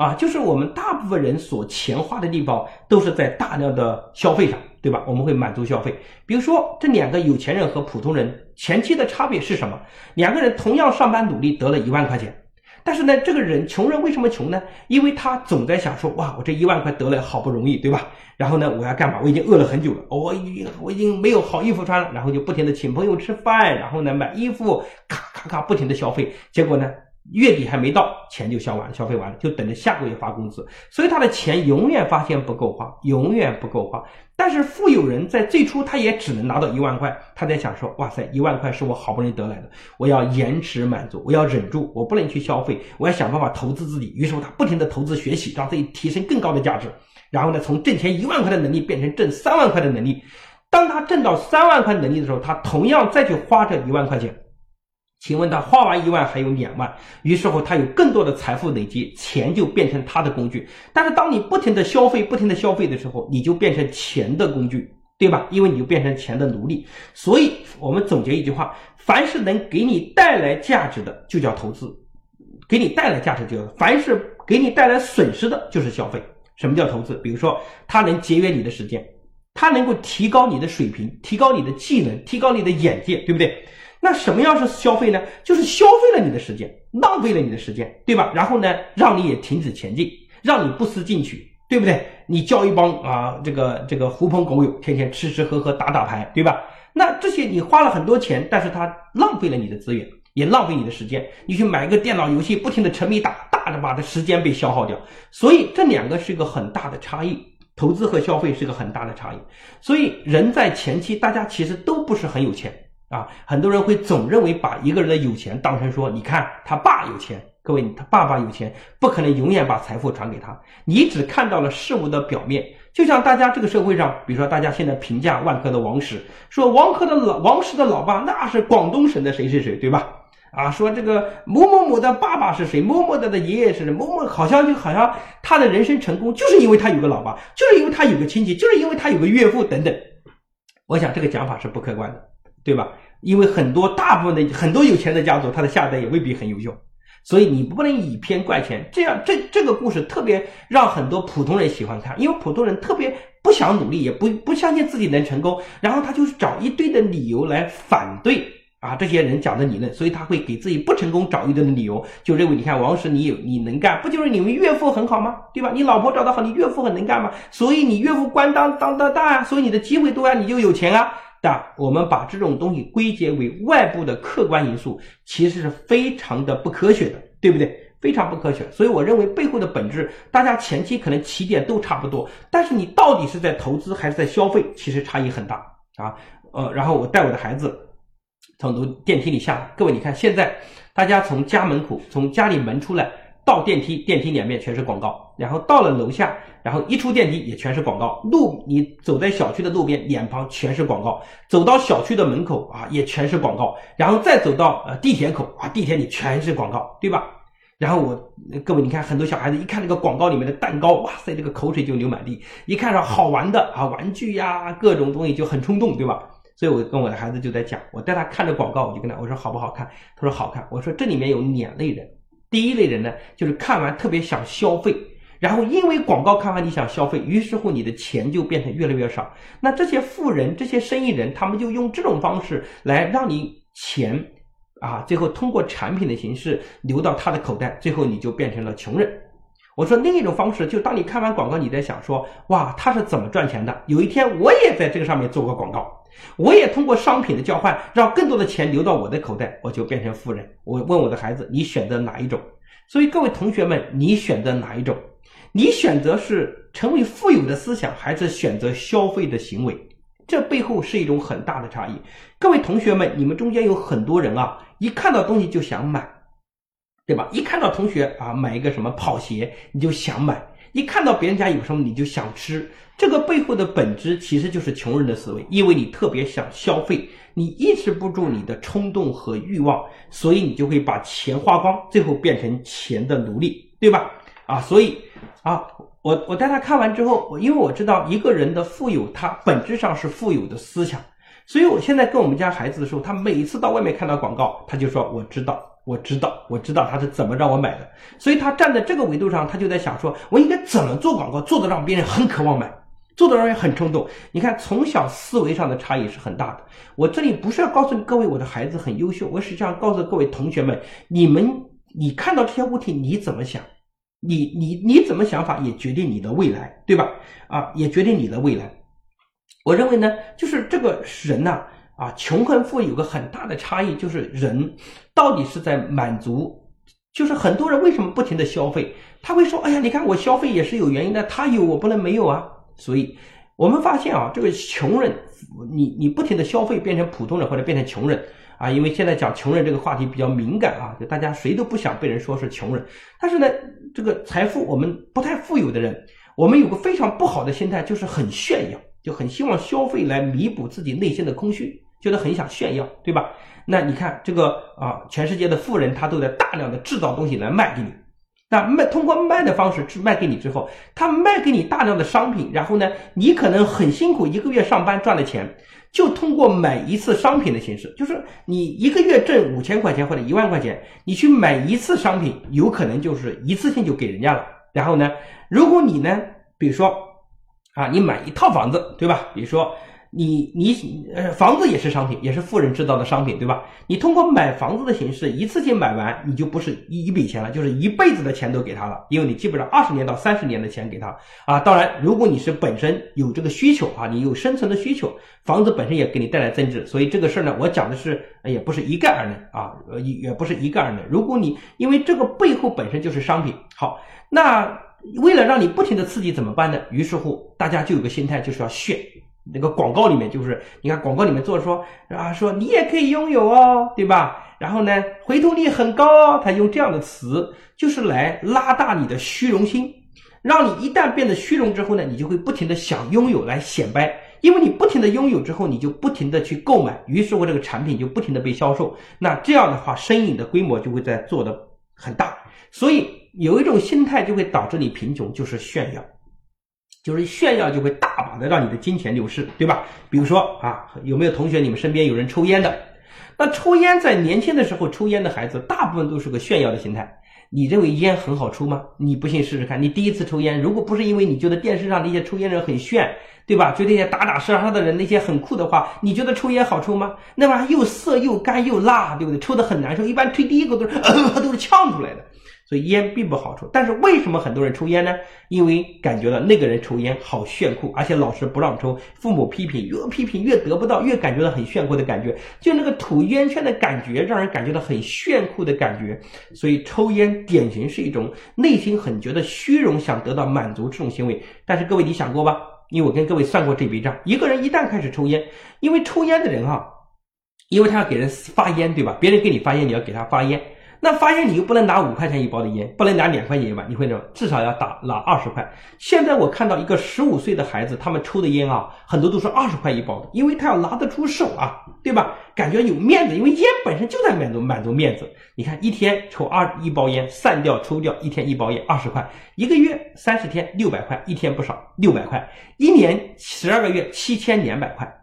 [SPEAKER 1] 啊，就是我们大部分人所钱花的地方都是在大量的消费上，对吧？我们会满足消费。比如说，这两个有钱人和普通人前期的差别是什么？两个人同样上班努力得了一万块钱，但是呢，这个人穷人为什么穷呢？因为他总在想说，哇，我这一万块得了好不容易，对吧？然后呢，我要干嘛？我已经饿了很久了，我已我已经没有好衣服穿了，然后就不停的请朋友吃饭，然后呢买衣服，咔咔咔不停的消费，结果呢？月底还没到，钱就消完，消费完了，就等着下个月发工资。所以他的钱永远发现不够花，永远不够花。但是富有人在最初他也只能拿到一万块，他在想说：哇塞，一万块是我好不容易得来的，我要延迟满足，我要忍住，我不能去消费，我要想办法投资自己。于是乎，他不停的投资学习，让自己提升更高的价值。然后呢，从挣钱一万块的能力变成挣三万块的能力。当他挣到三万块能力的时候，他同样再去花这一万块钱。请问他花完一万还有两万，于是乎他有更多的财富累积，钱就变成他的工具。但是当你不停的消费、不停的消费的时候，你就变成钱的工具，对吧？因为你就变成钱的奴隶。所以我们总结一句话：凡是能给你带来价值的，就叫投资；给你带来价值就叫凡是给你带来损失的，就是消费。什么叫投资？比如说，它能节约你的时间，它能够提高你的水平，提高你的技能，提高你的眼界，对不对？那什么样是消费呢？就是消费了你的时间，浪费了你的时间，对吧？然后呢，让你也停止前进，让你不思进取，对不对？你交一帮啊，这个这个狐朋狗友，天天吃吃喝喝打打牌，对吧？那这些你花了很多钱，但是它浪费了你的资源，也浪费你的时间。你去买个电脑游戏，不停的沉迷打，大着把的时间被消耗掉。所以这两个是一个很大的差异，投资和消费是个很大的差异。所以人在前期，大家其实都不是很有钱。啊，很多人会总认为把一个人的有钱当成说，你看他爸有钱，各位，他爸爸有钱，不可能永远把财富传给他。你只看到了事物的表面，就像大家这个社会上，比如说大家现在评价万科的王石，说王科的老王石的老爸那是广东省的谁谁谁，对吧？啊，说这个某某某的爸爸是谁，某某的的爷爷是谁，某某好像就好像他的人生成功就是因为他有个老爸，就是因为他有个亲戚，就是因为他有个岳父等等。我想这个讲法是不客观的。对吧？因为很多大部分的很多有钱的家族，他的下一代也未必很优秀，所以你不能以偏概全。这样，这这个故事特别让很多普通人喜欢看，因为普通人特别不想努力，也不不相信自己能成功，然后他就找一堆的理由来反对啊这些人讲的理论，所以他会给自己不成功找一堆的理由，就认为你看王石你有你能干，不就是你们岳父很好吗？对吧？你老婆找得好，你岳父很能干吗？所以你岳父官当当得大啊，所以你的机会多啊，你就有钱啊。但我们把这种东西归结为外部的客观因素，其实是非常的不科学的，对不对？非常不科学。所以我认为背后的本质，大家前期可能起点都差不多，但是你到底是在投资还是在消费，其实差异很大啊。呃，然后我带我的孩子从楼电梯里下，各位你看，现在大家从家门口，从家里门出来。到电梯，电梯两面全是广告，然后到了楼下，然后一出电梯也全是广告。路你走在小区的路边，两旁全是广告；走到小区的门口啊，也全是广告。然后再走到呃地铁口啊，地铁里全是广告，对吧？然后我各位，你看很多小孩子一看这个广告里面的蛋糕，哇塞，这个口水就流满地。一看到好玩的啊玩具呀，各种东西就很冲动，对吧？所以我跟我的孩子就在讲，我带他看着广告，我就跟他我说好不好看？他说好看。我说这里面有两类人。第一类人呢，就是看完特别想消费，然后因为广告看完你想消费，于是乎你的钱就变成越来越少。那这些富人、这些生意人，他们就用这种方式来让你钱啊，最后通过产品的形式流到他的口袋，最后你就变成了穷人。我说另一种方式，就当你看完广告，你在想说，哇，他是怎么赚钱的？有一天我也在这个上面做过广告，我也通过商品的交换，让更多的钱流到我的口袋，我就变成富人。我问我的孩子，你选择哪一种？所以各位同学们，你选择哪一种？你选择是成为富有的思想，还是选择消费的行为？这背后是一种很大的差异。各位同学们，你们中间有很多人啊，一看到东西就想买。对吧？一看到同学啊买一个什么跑鞋，你就想买；一看到别人家有什么，你就想吃。这个背后的本质其实就是穷人的思维，因为你特别想消费，你抑制不住你的冲动和欲望，所以你就会把钱花光，最后变成钱的奴隶，对吧？啊，所以啊，我我带他看完之后，我因为我知道一个人的富有，他本质上是富有的思想，所以我现在跟我们家孩子的时候，他每一次到外面看到广告，他就说我知道。我知道，我知道他是怎么让我买的，所以他站在这个维度上，他就在想说，我应该怎么做广告，做的让别人很渴望买，做的让人很冲动。你看，从小思维上的差异是很大的。我这里不是要告诉各位我的孩子很优秀，我实际上告诉各位同学们，你们你看到这些物体你怎么想，你你你怎么想法也决定你的未来，对吧？啊，也决定你的未来。我认为呢，就是这个人呐。啊穷和富有个很大的差异，就是人到底是在满足，就是很多人为什么不停的消费？他会说，哎呀，你看我消费也是有原因的，他有我不能没有啊。所以，我们发现啊，这个穷人，你你不停的消费变成普通人或者变成穷人啊，因为现在讲穷人这个话题比较敏感啊，就大家谁都不想被人说是穷人。但是呢，这个财富我们不太富有的人，我们有个非常不好的心态，就是很炫耀，就很希望消费来弥补自己内心的空虚。觉得很想炫耀，对吧？那你看这个啊，全世界的富人他都在大量的制造东西来卖给你。那卖通过卖的方式去卖给你之后，他卖给你大量的商品，然后呢，你可能很辛苦，一个月上班赚的钱，就通过买一次商品的形式，就是你一个月挣五千块钱或者一万块钱，你去买一次商品，有可能就是一次性就给人家了。然后呢，如果你呢，比如说啊，你买一套房子，对吧？比如说。你你呃，房子也是商品，也是富人制造的商品，对吧？你通过买房子的形式一次性买完，你就不是一一笔钱了，就是一辈子的钱都给他了，因为你基本上二十年到三十年的钱给他啊。当然，如果你是本身有这个需求啊，你有生存的需求，房子本身也给你带来增值，所以这个事儿呢，我讲的是也不是一概而论啊，呃，也不是一概而论。如果你因为这个背后本身就是商品，好，那为了让你不停的刺激怎么办呢？于是乎，大家就有个心态，就是要炫。那个广告里面就是，你看广告里面做说啊，说你也可以拥有哦，对吧？然后呢，回头率很高哦，他用这样的词，就是来拉大你的虚荣心，让你一旦变得虚荣之后呢，你就会不停的想拥有来显摆，因为你不停的拥有之后，你就不停的去购买，于是乎这个产品就不停的被销售，那这样的话，生意的规模就会在做的很大，所以有一种心态就会导致你贫穷，就是炫耀。就是炫耀就会大的让你的金钱流失，对吧？比如说啊，有没有同学你们身边有人抽烟的？那抽烟在年轻的时候抽烟的孩子，大部分都是个炫耀的心态。你认为烟很好抽吗？你不信试试看。你第一次抽烟，如果不是因为你觉得电视上那些抽烟人很炫，对吧？就那些打打杀杀的人那些很酷的话，你觉得抽烟好抽吗？那玩意又涩又干又辣，对不对？抽的很难受，一般吹第一口都是 <coughs> 都是呛出来的。所以烟并不好抽，但是为什么很多人抽烟呢？因为感觉到那个人抽烟好炫酷，而且老师不让抽，父母批评，越批评越得不到，越感觉到很炫酷的感觉，就那个吐烟圈的感觉，让人感觉到很炫酷的感觉。所以抽烟典型是一种内心很觉得虚荣，想得到满足这种行为。但是各位你想过吧？因为我跟各位算过这笔账，一个人一旦开始抽烟，因为抽烟的人哈，因为他要给人发烟，对吧？别人给你发烟，你要给他发烟。那发现你又不能拿五块钱一包的烟，不能拿两块钱一包，你会怎么？至少要打拿二十块。现在我看到一个十五岁的孩子，他们抽的烟啊，很多都是二十块一包的，因为他要拿得出手啊，对吧？感觉有面子，因为烟本身就在满足满足面子。你看一天抽二一包烟，散掉抽掉，一天一包烟二十块，一个月三十天六百块，一天不少六百块，一年十二个月七千两百块。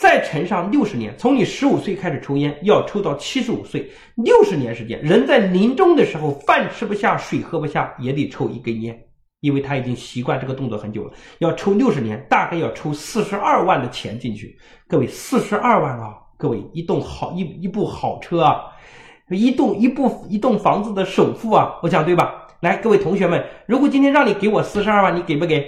[SPEAKER 1] 再乘上六十年，从你十五岁开始抽烟，要抽到七十五岁，六十年时间，人在临终的时候，饭吃不下，水喝不下，也得抽一根烟。因为他已经习惯这个动作很久了。要抽六十年，大概要抽四十二万的钱进去。各位，四十二万啊！各位，一栋好一一部好车啊，一栋一部一栋房子的首付啊，我讲对吧？来，各位同学们，如果今天让你给我四十二万，你给不给？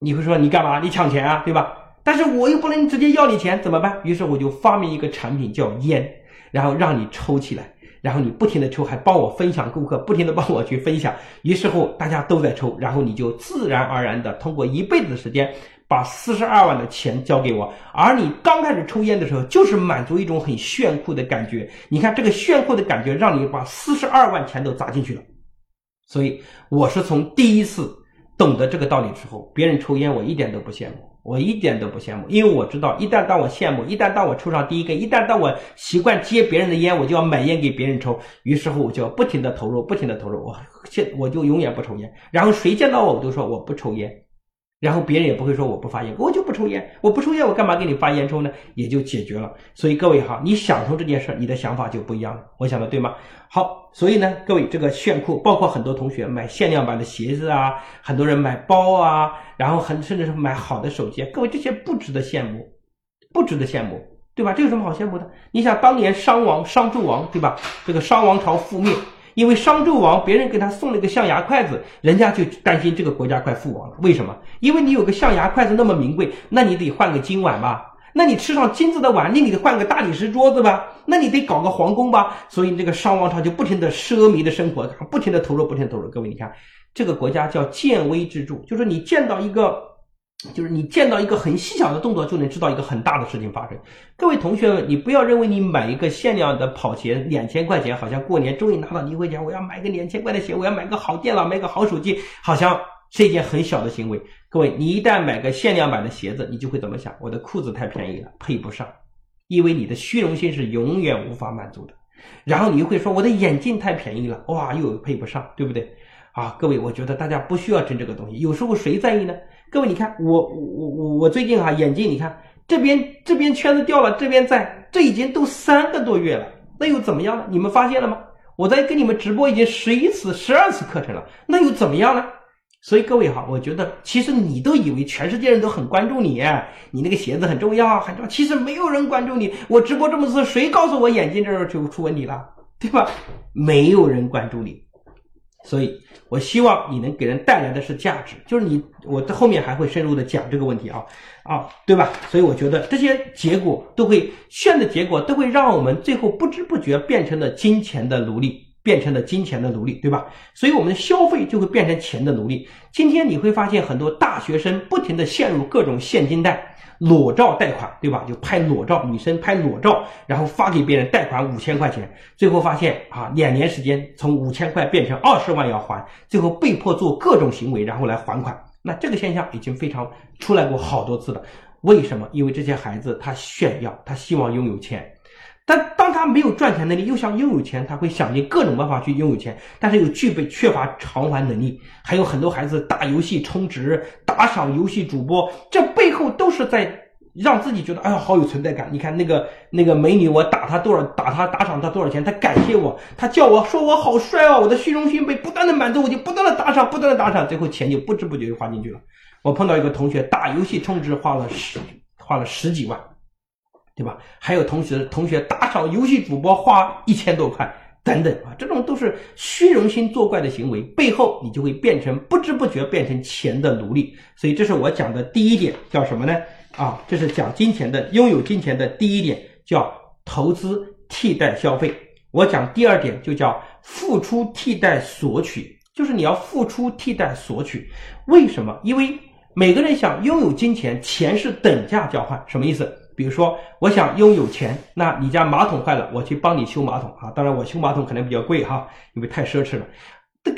[SPEAKER 1] 你会说你干嘛？你抢钱啊，对吧？但是我又不能直接要你钱，怎么办？于是我就发明一个产品叫烟，然后让你抽起来。然后你不停的抽，还帮我分享顾客，不停的帮我去分享，于是乎大家都在抽，然后你就自然而然的通过一辈子的时间，把四十二万的钱交给我。而你刚开始抽烟的时候，就是满足一种很炫酷的感觉。你看这个炫酷的感觉，让你把四十二万钱都砸进去了。所以我是从第一次懂得这个道理之后，别人抽烟我一点都不羡慕。我一点都不羡慕，因为我知道，一旦当我羡慕，一旦当我抽上第一根，一旦当我习惯接别人的烟，我就要买烟给别人抽。于是乎，我就要不停的投入，不停的投入，我现我就永远不抽烟。然后谁见到我，我都说我不抽烟。然后别人也不会说我不发烟，我就不抽烟，我不抽烟，我干嘛给你发烟抽呢？也就解决了。所以各位哈，你想通这件事，你的想法就不一样了。我想的对吗？好，所以呢，各位这个炫酷，包括很多同学买限量版的鞋子啊，很多人买包啊，然后很甚至是买好的手机，各位这些不值得羡慕，不值得羡慕，对吧？这有什么好羡慕的？你想当年商王商纣王，对吧？这个商王朝覆灭。因为商纣王，别人给他送了个象牙筷子，人家就担心这个国家快覆亡了。为什么？因为你有个象牙筷子那么名贵，那你得换个金碗吧？那你吃上金子的碗，那你得换个大理石桌子吧？那你得搞个皇宫吧？所以这个商王朝就不停的奢靡的生活，不停的投入，不停的投入。各位，你看这个国家叫见微知著，就是你见到一个。就是你见到一个很细小的动作，就能知道一个很大的事情发生。各位同学们，你不要认为你买一个限量的跑鞋两千块钱，好像过年终于拿到优惠钱，我要买个两千块的鞋，我要买个好电脑，买个好手机，好像是一件很小的行为。各位，你一旦买个限量版的鞋子，你就会怎么想？我的裤子太便宜了，配不上，因为你的虚荣心是永远无法满足的。然后你又会说，我的眼镜太便宜了，哇，又配不上，对不对？啊，各位，我觉得大家不需要争这个东西。有时候谁在意呢？各位，你看我我我我最近哈眼镜，你看这边这边圈子掉了，这边在，这已经都三个多月了，那又怎么样呢？你们发现了吗？我在跟你们直播已经十一次、十二次课程了，那又怎么样呢？所以各位哈，我觉得其实你都以为全世界人都很关注你，你那个鞋子很重要很重要，其实没有人关注你。我直播这么次，谁告诉我眼镜这儿就出问题了，对吧？没有人关注你。所以，我希望你能给人带来的是价值，就是你，我在后面还会深入的讲这个问题啊，啊，对吧？所以我觉得这些结果都会炫的结果，都会让我们最后不知不觉变成了金钱的奴隶，变成了金钱的奴隶，对吧？所以我们的消费就会变成钱的奴隶。今天你会发现很多大学生不停的陷入各种现金贷。裸照贷款，对吧？就拍裸照，女生拍裸照，然后发给别人贷款五千块钱，最后发现啊，两年时间从五千块变成二十万要还，最后被迫做各种行为，然后来还款。那这个现象已经非常出来过好多次了。为什么？因为这些孩子他炫耀，他希望拥有钱。但当他没有赚钱能力，又想拥有钱，他会想尽各种办法去拥有钱，但是又具备缺乏偿还能力。还有很多孩子打游戏充值、打赏游戏主播，这背后都是在让自己觉得哎呀好有存在感。你看那个那个美女，我打她多少，打她打赏她多少钱，她感谢我，她叫我说我好帅哦，我的虚荣心被不断的满足，我就不断的打赏，不断的打赏，最后钱就不知不觉就花进去了。我碰到一个同学打游戏充值花了十花了十几万。对吧？还有同学同学打赏游戏主播花一千多块等等啊，这种都是虚荣心作怪的行为，背后你就会变成不知不觉变成钱的奴隶。所以这是我讲的第一点，叫什么呢？啊，这是讲金钱的，拥有金钱的第一点叫投资替代消费。我讲第二点就叫付出替代索取，就是你要付出替代索取。为什么？因为每个人想拥有金钱，钱是等价交换，什么意思？比如说，我想拥有钱，那你家马桶坏了，我去帮你修马桶啊。当然，我修马桶可能比较贵哈，因为太奢侈了。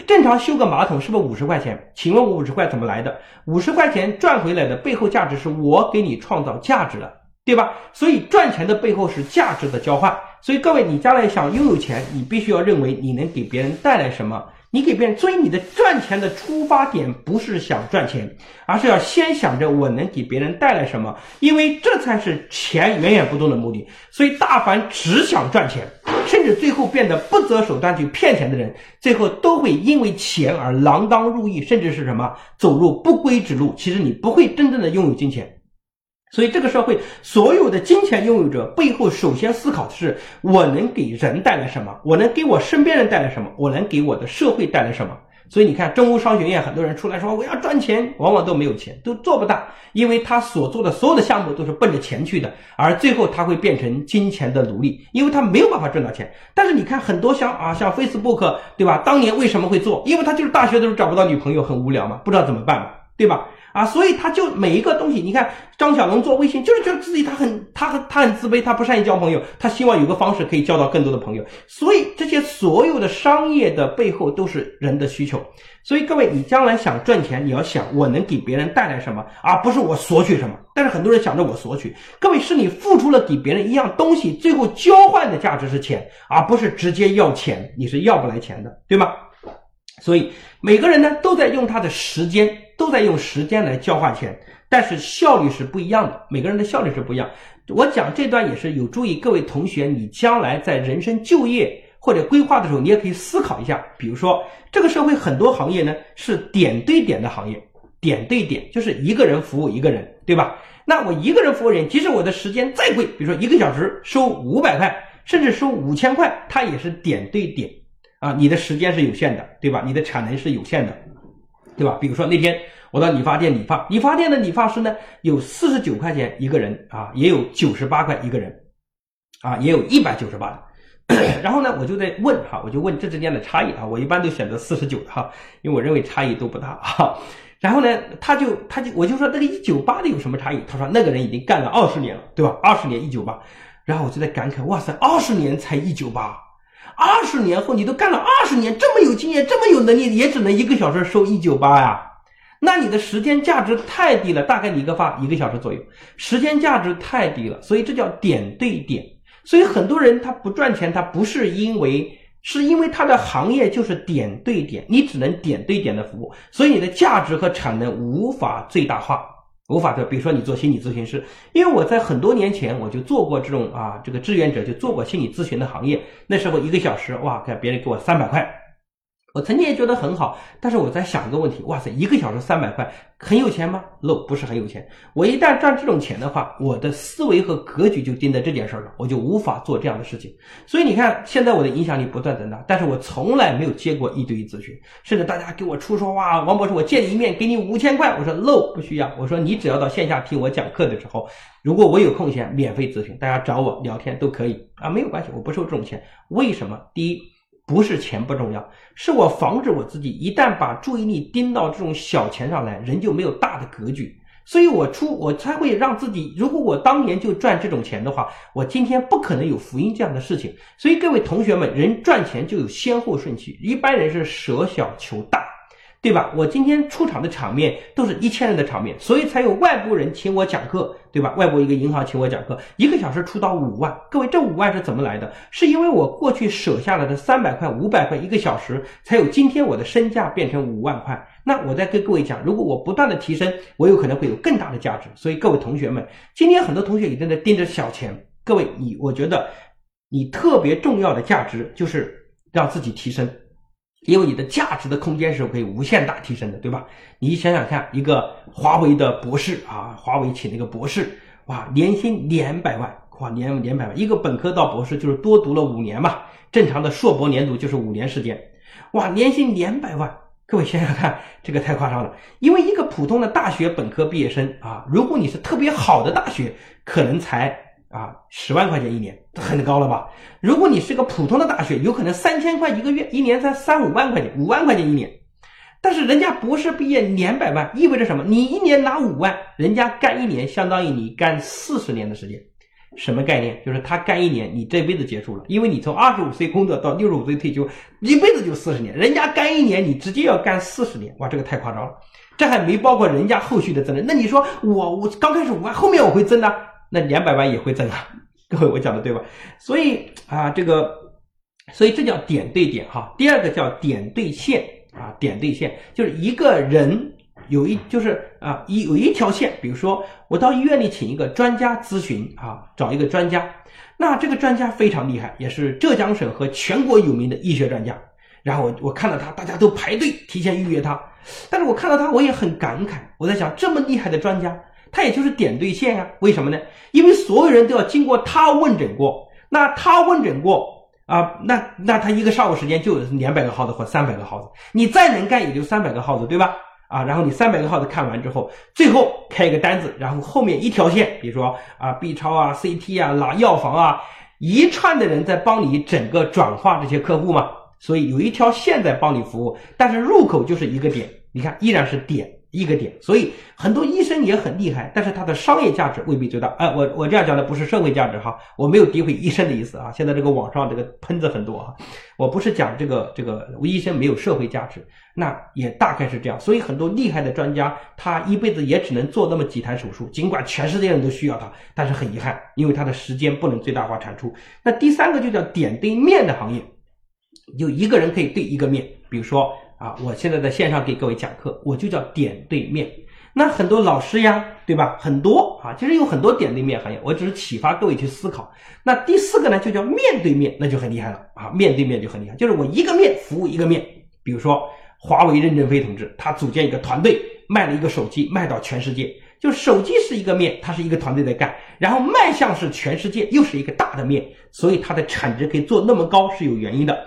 [SPEAKER 1] 正常修个马桶是不是五十块钱？请问我五十块怎么来的？五十块钱赚回来的背后价值是我给你创造价值了，对吧？所以赚钱的背后是价值的交换。所以各位，你将来想拥有钱，你必须要认为你能给别人带来什么，你给别人，所以你的赚钱的出发点不是想赚钱，而是要先想着我能给别人带来什么，因为这才是钱源源不断的目的。所以，大凡只想赚钱，甚至最后变得不择手段去骗钱的人，最后都会因为钱而锒铛入狱，甚至是什么走入不归之路。其实你不会真正的拥有金钱。所以，这个社会所有的金钱拥有者背后，首先思考的是：我能给人带来什么？我能给我身边人带来什么？我能给我的社会带来什么？所以，你看，中欧商学院很多人出来说我要赚钱，往往都没有钱，都做不大，因为他所做的所有的项目都是奔着钱去的，而最后他会变成金钱的奴隶，因为他没有办法赚到钱。但是，你看很多像啊，像 Facebook，对吧？当年为什么会做？因为他就是大学的时候找不到女朋友，很无聊嘛，不知道怎么办嘛，对吧？啊，所以他就每一个东西，你看张小龙做微信，就是觉得自己他很他很他很自卑，他不善于交朋友，他希望有个方式可以交到更多的朋友。所以这些所有的商业的背后都是人的需求。所以各位，你将来想赚钱，你要想我能给别人带来什么，而不是我索取什么。但是很多人想着我索取，各位是你付出了给别人一样东西，最后交换的价值是钱，而不是直接要钱，你是要不来钱的，对吗？所以每个人呢都在用他的时间。都在用时间来交换钱，但是效率是不一样的。每个人的效率是不一样。我讲这段也是有助于各位同学，你将来在人生就业或者规划的时候，你也可以思考一下。比如说，这个社会很多行业呢是点对点的行业，点对点就是一个人服务一个人，对吧？那我一个人服务人，即使我的时间再贵，比如说一个小时收五百块，甚至收五千块，它也是点对点啊。你的时间是有限的，对吧？你的产能是有限的。对吧？比如说那天我到理发店理发，理发店的理发师呢有四十九块钱一个人啊，也有九十八块一个人，啊，也有一百九十八的。<coughs> 然后呢，我就在问哈，我就问这之间的差异啊，我一般都选择四十九的哈，因为我认为差异都不大哈。然后呢，他就他就我就说那个一九八的有什么差异？他说那个人已经干了二十年了，对吧？二十年一九八。然后我就在感慨，哇塞，二十年才一九八。二十年后，你都干了二十年，这么有经验，这么有能力，也只能一个小时收一九八呀？那你的时间价值太低了，大概你一个发一个小时左右，时间价值太低了，所以这叫点对点。所以很多人他不赚钱，他不是因为，是因为他的行业就是点对点，你只能点对点的服务，所以你的价值和产能无法最大化。无法做，比如说你做心理咨询师，因为我在很多年前我就做过这种啊，这个志愿者就做过心理咨询的行业，那时候一个小时哇，看别人给我三百块。我曾经也觉得很好，但是我在想一个问题：哇塞，一个小时三百块，很有钱吗？no，不是很有钱。我一旦赚这种钱的话，我的思维和格局就定在这件事儿上，我就无法做这样的事情。所以你看，现在我的影响力不断增大，但是我从来没有接过一对一咨询，甚至大家给我出说哇，王博士，我见你一面给你五千块，我说 no，不需要。我说你只要到线下听我讲课的时候，如果我有空闲，免费咨询，大家找我聊天都可以啊，没有关系，我不收这种钱。为什么？第一。不是钱不重要，是我防止我自己一旦把注意力盯到这种小钱上来，人就没有大的格局。所以我出我才会让自己，如果我当年就赚这种钱的话，我今天不可能有福音这样的事情。所以各位同学们，人赚钱就有先后顺序，一般人是舍小求大。对吧？我今天出场的场面都是一千人的场面，所以才有外部人请我讲课，对吧？外部一个银行请我讲课，一个小时出到五万。各位，这五万是怎么来的？是因为我过去舍下来的三百块、五百块一个小时，才有今天我的身价变成五万块。那我再跟各位讲，如果我不断的提升，我有可能会有更大的价值。所以各位同学们，今天很多同学也在那盯着小钱。各位，你我觉得你特别重要的价值就是让自己提升。因为你的价值的空间是可以无限大提升的，对吧？你想想看，一个华为的博士啊，华为请那个博士，哇，年薪两百万，哇，年两百万，一个本科到博士就是多读了五年嘛，正常的硕博连读就是五年时间，哇，年薪两百万，各位想想看，这个太夸张了。因为一个普通的大学本科毕业生啊，如果你是特别好的大学，可能才。啊，十万块钱一年，很高了吧？如果你是个普通的大学，有可能三千块一个月，一年才三五万块钱，五万块钱一年。但是人家博士毕业两百万，意味着什么？你一年拿五万，人家干一年相当于你干四十年的时间，什么概念？就是他干一年，你这辈子结束了，因为你从二十五岁工作到六十五岁退休，一辈子就四十年。人家干一年，你直接要干四十年，哇，这个太夸张了。这还没包括人家后续的增长。那你说我我刚开始五万，后面我会增的？那两百万也会增啊，各位我讲的对吧？所以啊，这个所以这叫点对点哈。第二个叫点对线啊，点对线就是一个人有一就是啊一有一条线，比如说我到医院里请一个专家咨询啊，找一个专家，那这个专家非常厉害，也是浙江省和全国有名的医学专家。然后我我看到他，大家都排队提前预约他，但是我看到他，我也很感慨。我在想，这么厉害的专家，他也就是点对线啊？为什么呢？因为所有人都要经过他问诊过，那他问诊过啊，那那他一个上午时间就有两百个号子或三百个号子，你再能干也就三百个号子，对吧？啊，然后你三百个号子看完之后，最后开一个单子，然后后面一条线，比如说啊 B 超啊 CT 啊拿药房啊一串的人在帮你整个转化这些客户嘛。所以有一条线在帮你服务，但是入口就是一个点，你看依然是点一个点。所以很多医生也很厉害，但是他的商业价值未必最大。哎，我我这样讲的不是社会价值哈，我没有诋毁医生的意思啊。现在这个网上这个喷子很多啊，我不是讲这个这个医生没有社会价值，那也大概是这样。所以很多厉害的专家，他一辈子也只能做那么几台手术，尽管全世界人都需要他，但是很遗憾，因为他的时间不能最大化产出。那第三个就叫点对面的行业。就一个人可以对一个面，比如说啊，我现在在线上给各位讲课，我就叫点对面。那很多老师呀，对吧？很多啊，其实有很多点对面行业，我只是启发各位去思考。那第四个呢，就叫面对面，那就很厉害了啊，面对面就很厉害，就是我一个面服务一个面。比如说华为任正非同志，他组建一个团队，卖了一个手机，卖到全世界。就手机是一个面，它是一个团队在干，然后卖相是全世界，又是一个大的面，所以它的产值可以做那么高是有原因的。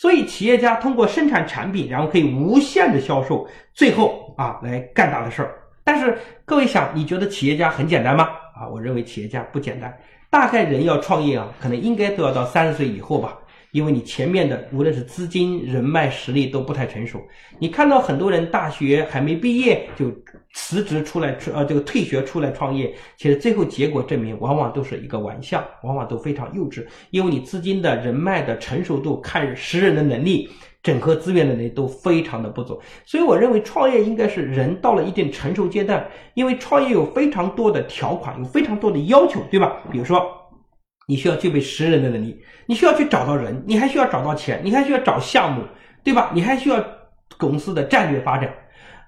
[SPEAKER 1] 所以，企业家通过生产产品，然后可以无限的销售，最后啊来干大的事儿。但是，各位想，你觉得企业家很简单吗？啊，我认为企业家不简单。大概人要创业啊，可能应该都要到三十岁以后吧。因为你前面的无论是资金、人脉、实力都不太成熟，你看到很多人大学还没毕业就辞职出来，呃，这个退学出来创业，其实最后结果证明，往往都是一个玩笑，往往都非常幼稚。因为你资金的人脉的成熟度、看识人的能力、整合资源的能力都非常的不足。所以我认为创业应该是人到了一定成熟阶段，因为创业有非常多的条款，有非常多的要求，对吧？比如说。你需要具备识人的能力，你需要去找到人，你还需要找到钱，你还需要找项目，对吧？你还需要公司的战略发展。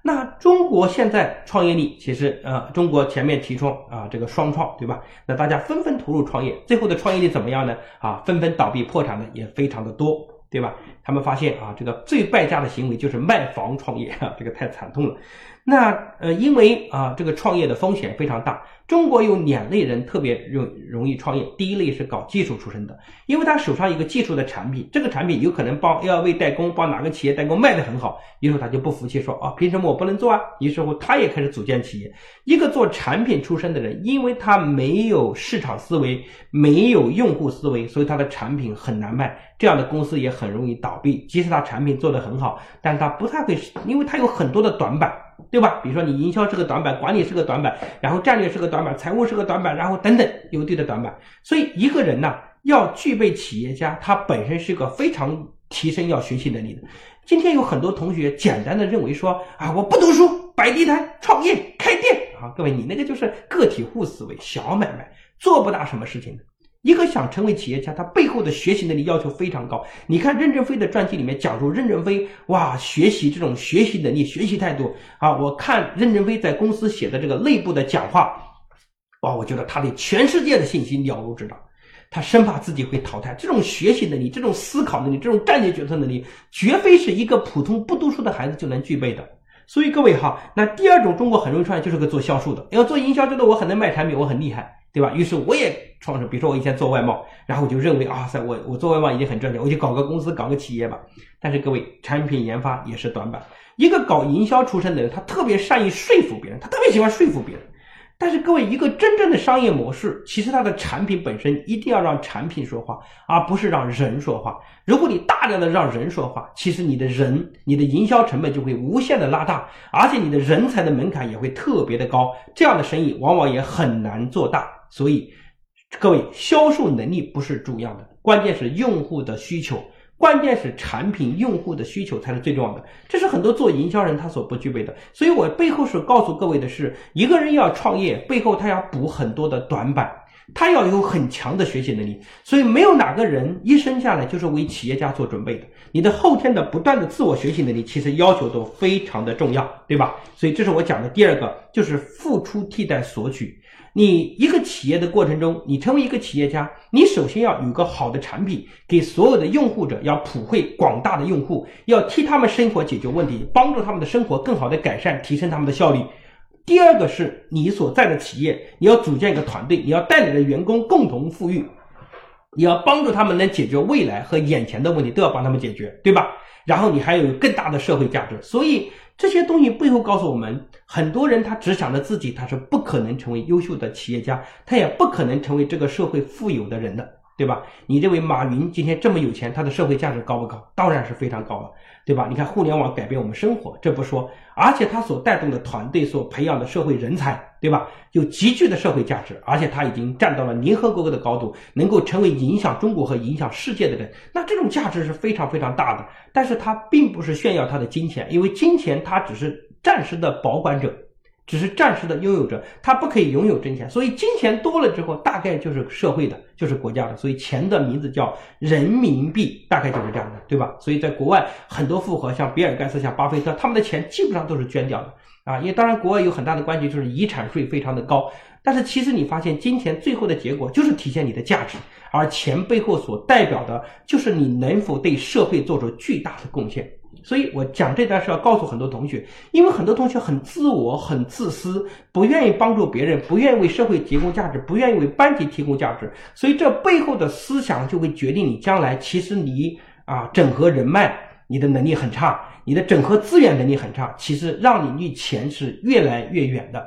[SPEAKER 1] 那中国现在创业力其实呃，中国前面提出啊这个双创，对吧？那大家纷纷投入创业，最后的创业力怎么样呢？啊，纷纷倒闭破产的也非常的多，对吧？他们发现啊，这个最败家的行为就是卖房创业，这个太惨痛了。那呃，因为啊，这个创业的风险非常大。中国有两类人特别容容易创业，第一类是搞技术出身的，因为他手上一个技术的产品，这个产品有可能帮 LV 代工，帮哪个企业代工卖得很好，于是他就不服气，说啊，凭什么我不能做啊？于是乎他也开始组建企业。一个做产品出身的人，因为他没有市场思维，没有用户思维，所以他的产品很难卖，这样的公司也很容易倒闭。即使他产品做得很好，但他不太会，因为他有很多的短板。对吧？比如说你营销是个短板，管理是个短板，然后战略是个短板，财务是个短板，然后等等有对的短板。所以一个人呢，要具备企业家，他本身是个非常提升要学习能力的。今天有很多同学简单的认为说啊，我不读书，摆地摊，创业，开店啊，各位你那个就是个体户思维，小买卖，做不大什么事情的。一个想成为企业家，他背后的学习能力要求非常高。你看任正非的传记里面讲述任正非，哇，学习这种学习能力、学习态度啊！我看任正非在公司写的这个内部的讲话，哇，我觉得他对全世界的信息了如指掌。他生怕自己会淘汰。这种学习能力、这种思考能力、这种战略决策能力，绝非是一个普通不读书的孩子就能具备的。所以各位哈，那第二种中国很容易创业就是个做销售的，要做营销，觉得我很能卖产品，我很厉害。对吧？于是我也创始，比如说我以前做外贸，然后我就认为啊，塞，我我做外贸已经很赚钱，我就搞个公司，搞个企业吧。但是各位，产品研发也是短板。一个搞营销出身的人，他特别善于说服别人，他特别喜欢说服别人。但是各位，一个真正的商业模式，其实它的产品本身一定要让产品说话，而不是让人说话。如果你大量的让人说话，其实你的人、你的营销成本就会无限的拉大，而且你的人才的门槛也会特别的高。这样的生意往往也很难做大。所以，各位，销售能力不是主要的，关键是用户的需求。关键是产品用户的需求才是最重要的，这是很多做营销人他所不具备的。所以我背后是告诉各位的是，一个人要创业，背后他要补很多的短板。他要有很强的学习能力。所以没有哪个人一生下来就是为企业家做准备的。你的后天的不断的自我学习能力，其实要求都非常的重要，对吧？所以这是我讲的第二个，就是付出替代索取。你一个企业的过程中，你成为一个企业家，你首先要有个好的产品，给所有的用户者，要普惠广大的用户，要替他们生活解决问题，帮助他们的生活更好的改善，提升他们的效率。第二个是你所在的企业，你要组建一个团队，你要带领着员工共同富裕，你要帮助他们能解决未来和眼前的问题，都要帮他们解决，对吧？然后你还有更大的社会价值，所以。这些东西背后告诉我们，很多人他只想着自己，他是不可能成为优秀的企业家，他也不可能成为这个社会富有的人的。对吧？你认为马云今天这么有钱，他的社会价值高不高？当然是非常高了，对吧？你看互联网改变我们生活，这不说，而且他所带动的团队所培养的社会人才，对吧？有极具的社会价值，而且他已经站到了联合国的高度，能够成为影响中国和影响世界的人，那这种价值是非常非常大的。但是他并不是炫耀他的金钱，因为金钱他只是暂时的保管者。只是暂时的拥有者，他不可以拥有真钱，所以金钱多了之后，大概就是社会的，就是国家的，所以钱的名字叫人民币，大概就是这样的，对吧？所以在国外很多富豪，像比尔盖茨、像巴菲特，他们的钱基本上都是捐掉的啊。因为当然国外有很大的关系，就是遗产税非常的高，但是其实你发现金钱最后的结果就是体现你的价值，而钱背后所代表的就是你能否对社会做出巨大的贡献。所以我讲这段是要告诉很多同学，因为很多同学很自我、很自私，不愿意帮助别人，不愿意为社会提供价值，不愿意为班级提供价值，所以这背后的思想就会决定你将来。其实你啊，整合人脉，你的能力很差，你的整合资源能力很差，其实让你离钱是越来越远的，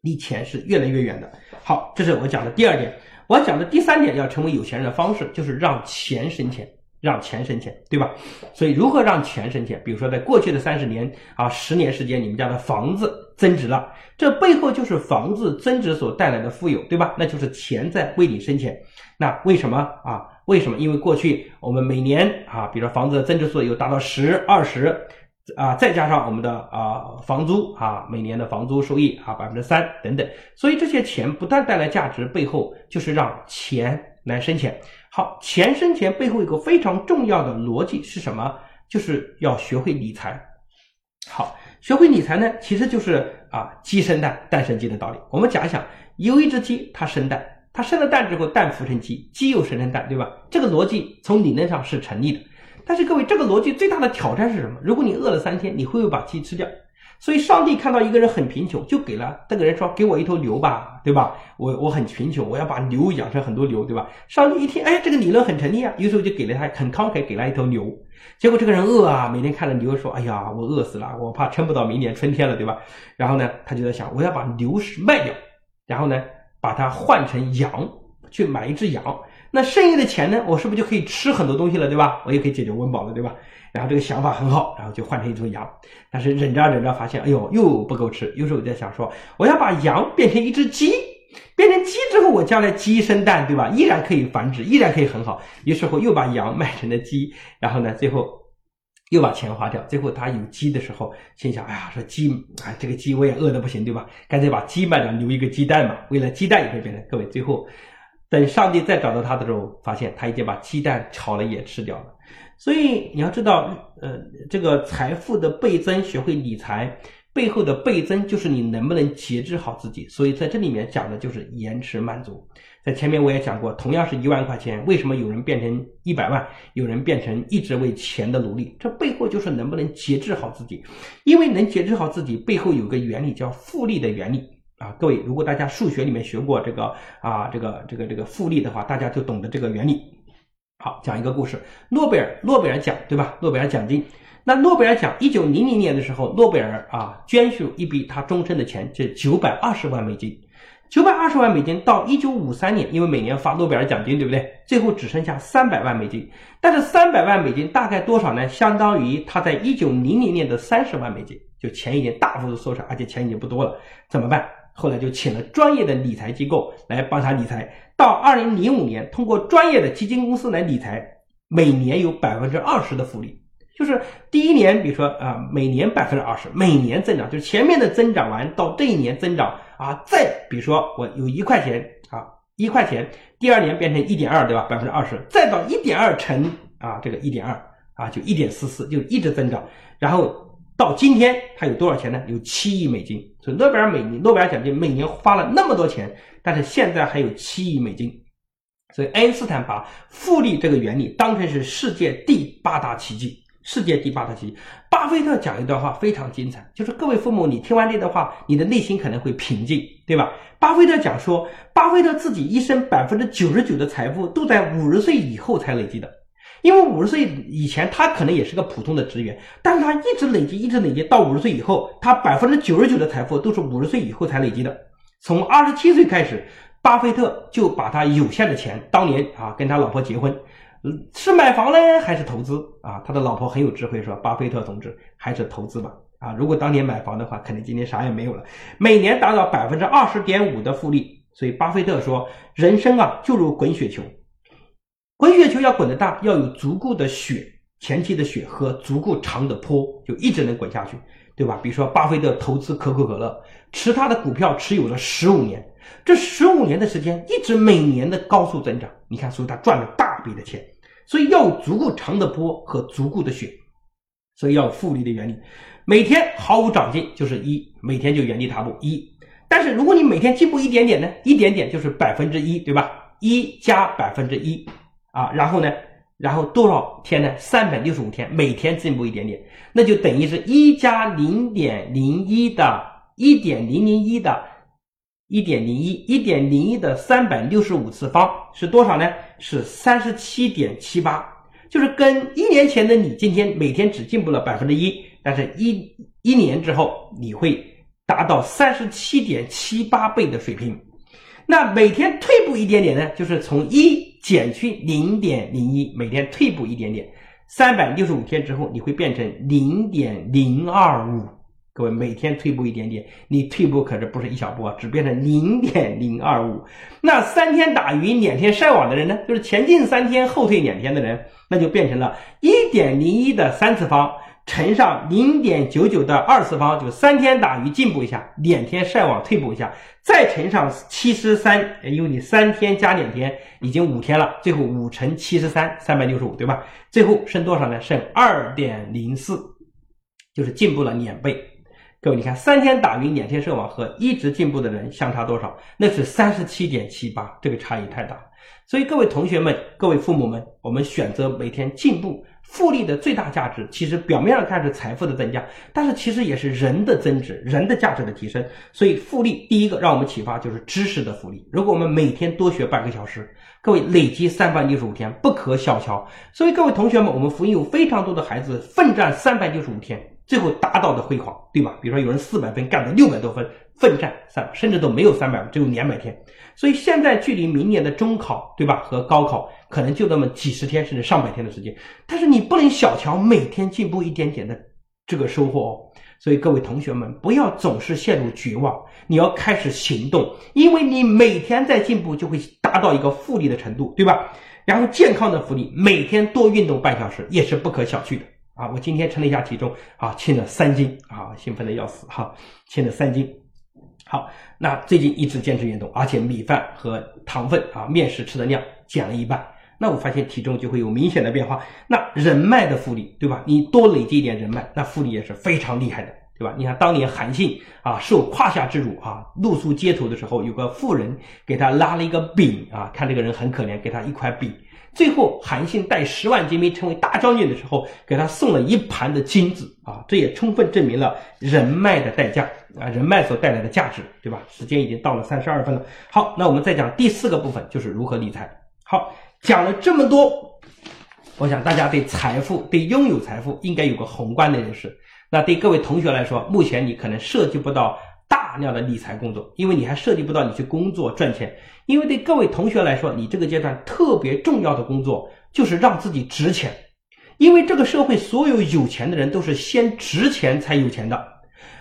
[SPEAKER 1] 离钱是越来越远的。好，这是我讲的第二点。我讲的第三点，要成为有钱人的方式，就是让钱生钱。让钱生钱，对吧？所以如何让钱生钱？比如说，在过去的三十年啊，十年时间，你们家的房子增值了，这背后就是房子增值所带来的富有，对吧？那就是钱在为你生钱。那为什么啊？为什么？因为过去我们每年啊，比如说房子的增值数有达到十、二十啊，再加上我们的啊房租啊，每年的房租收益啊百分之三等等，所以这些钱不但带来价值，背后就是让钱来生钱。好，钱生钱背后有个非常重要的逻辑是什么？就是要学会理财。好，学会理财呢，其实就是啊，鸡生蛋，蛋生鸡的道理。我们假想，有一只鸡，它生蛋，它生了蛋之后，蛋孵成鸡，鸡又生成蛋，对吧？这个逻辑从理论上是成立的。但是各位，这个逻辑最大的挑战是什么？如果你饿了三天，你会不会把鸡吃掉？所以，上帝看到一个人很贫穷，就给了这个人说：“给我一头牛吧，对吧？我我很贫穷，我要把牛养成很多牛，对吧？”上帝一听，哎，这个理论很成立啊，于是就给了他很慷慨，给了一头牛。结果这个人饿啊，每天看着牛说：“哎呀，我饿死了，我怕撑不到明年春天了，对吧？”然后呢，他就在想：“我要把牛卖掉，然后呢，把它换成羊，去买一只羊。那剩余的钱呢，我是不是就可以吃很多东西了，对吧？我也可以解决温饱了，对吧？”然后这个想法很好，然后就换成一头羊，但是忍着忍着发现，哎呦，又不够吃。有时候在想说，我要把羊变成一只鸡，变成鸡之后，我将来鸡生蛋，对吧？依然可以繁殖，依然可以很好。于是乎又把羊卖成了鸡，然后呢，最后又把钱花掉。最后他有鸡的时候，心想，哎呀，说鸡，哎，这个鸡我也饿得不行，对吧？干脆把鸡卖掉，留一个鸡蛋嘛。为了鸡蛋也可以变成。各位，最后等上帝再找到他的时候，发现他已经把鸡蛋炒了也吃掉了。所以你要知道，呃，这个财富的倍增，学会理财背后的倍增，就是你能不能节制好自己。所以在这里面讲的就是延迟满足。在前面我也讲过，同样是一万块钱，为什么有人变成一百万，有人变成一直为钱的努力？这背后就是能不能节制好自己。因为能节制好自己，背后有个原理叫复利的原理啊。各位，如果大家数学里面学过这个啊，这个这个这个复利的话，大家就懂得这个原理。好，讲一个故事，诺贝尔诺贝尔奖对吧？诺贝尔奖金，那诺贝尔奖一九零零年的时候，诺贝尔啊捐出一笔他终身的钱，这九百二十万美金，九百二十万美金到一九五三年，因为每年发诺贝尔奖金，对不对？最后只剩下三百万美金，但是三百万美金大概多少呢？相当于他在一九零零年的三十万美金，就钱已经大幅度缩水，而且钱已经不多了，怎么办？后来就请了专业的理财机构来帮他理财。到二零零五年，通过专业的基金公司来理财，每年有百分之二十的复利。就是第一年，比如说啊，每年百分之二十，每年增长，就是前面的增长完到这一年增长啊，再比如说我有一块钱啊，一块钱，第二年变成一点二，对吧？百分之二十，再到一点二乘啊，这个一点二啊，就一点四四，就一直增长。然后到今天，它有多少钱呢？有七亿美金。所以诺贝尔每年诺贝尔奖金每年花了那么多钱，但是现在还有七亿美金。所以爱因斯坦把复利这个原理当成是世界第八大奇迹。世界第八大奇迹。巴菲特讲一段话非常精彩，就是各位父母，你听完这段话，你的内心可能会平静，对吧？巴菲特讲说，巴菲特自己一生百分之九十九的财富都在五十岁以后才累积的，因为五十岁以前他可能也是个普通的职员，但是他一直累积，一直累积到五十岁以后，他百分之九十九的财富都是五十岁以后才累积的。从二十七岁开始，巴菲特就把他有限的钱，当年啊跟他老婆结婚。是买房呢，还是投资啊？他的老婆很有智慧，说：“巴菲特同志，还是投资吧。啊，如果当年买房的话，可能今天啥也没有了。每年达到百分之二十点五的复利，所以巴菲特说，人生啊，就如滚雪球，滚雪球要滚得大，要有足够的雪，前期的雪和足够长的坡，就一直能滚下去，对吧？比如说，巴菲特投资可口可乐，持他的股票持有了十五年，这十五年的时间一直每年的高速增长，你看，所以他赚了大笔的钱。”所以要有足够长的坡和足够的雪，所以要有复利的原理。每天毫无长进就是一，每天就原地踏步一。但是如果你每天进步一点点呢？一点点就是百分之一，对吧？一加百分之一啊，然后呢，然后多少天呢？三百六十五天，每天进步一点点，那就等于是一加零点零一的一点零零一的。一点零一，一点零一的三百六十五次方是多少呢？是三十七点七八，就是跟一年前的你今天每天只进步了百分之一，但是一一年之后你会达到三十七点七八倍的水平。那每天退步一点点呢？就是从一减去零点零一，每天退步一点点，三百六十五天之后你会变成零点零二五。各位每天退步一点点，你退步可是不是一小步啊，只变成零点零二五。那三天打鱼两天晒网的人呢？就是前进三天后退两天的人，那就变成了一点零一的三次方乘上零点九九的二次方，就三天打鱼进步一下，两天晒网退步一下，再乘上七十三，因为你三天加两天已经五天了，最后五乘七十三，三百六十五，对吧？最后剩多少呢？剩二点零四，就是进步了两倍。各位，你看三天打鱼两天晒网和一直进步的人相差多少？那是三十七点七八，这个差异太大。所以各位同学们、各位父母们，我们选择每天进步，复利的最大价值，其实表面上看是财富的增加，但是其实也是人的增值、人的价值的提升。所以复利第一个让我们启发就是知识的复利。如果我们每天多学半个小时，各位累积三百六十五天不可小瞧。所以各位同学们，我们福音有非常多的孩子奋战三百六十五天。最后达到的辉煌，对吧？比如说有人四百分干到六百多分，奋战三，甚至都没有三百，只有两百天。所以现在距离明年的中考，对吧？和高考可能就那么几十天，甚至上百天的时间。但是你不能小瞧每天进步一点点的这个收获哦。所以各位同学们，不要总是陷入绝望，你要开始行动，因为你每天在进步，就会达到一个复利的程度，对吧？然后健康的复利，每天多运动半小时也是不可小觑的。啊，我今天称了一下体重，啊，轻了三斤，啊，兴奋的要死，哈，轻了三斤。好，那最近一直坚持运动，而且米饭和糖分啊，面食吃的量减了一半，那我发现体重就会有明显的变化。那人脉的复利，对吧？你多累积一点人脉，那复利也是非常厉害的，对吧？你看当年韩信啊，受胯下之辱啊，露宿街头的时候，有个妇人给他拉了一个饼啊，看这个人很可怜，给他一块饼。最后，韩信带十万精兵成为大将军的时候，给他送了一盘的金子啊！这也充分证明了人脉的代价啊，人脉所带来的价值，对吧？时间已经到了三十二分了。好，那我们再讲第四个部分，就是如何理财。好，讲了这么多，我想大家对财富、对拥有财富应该有个宏观的认识。那对各位同学来说，目前你可能涉及不到。大量的理财工作，因为你还涉及不到你去工作赚钱。因为对各位同学来说，你这个阶段特别重要的工作就是让自己值钱。因为这个社会所有有钱的人都是先值钱才有钱的。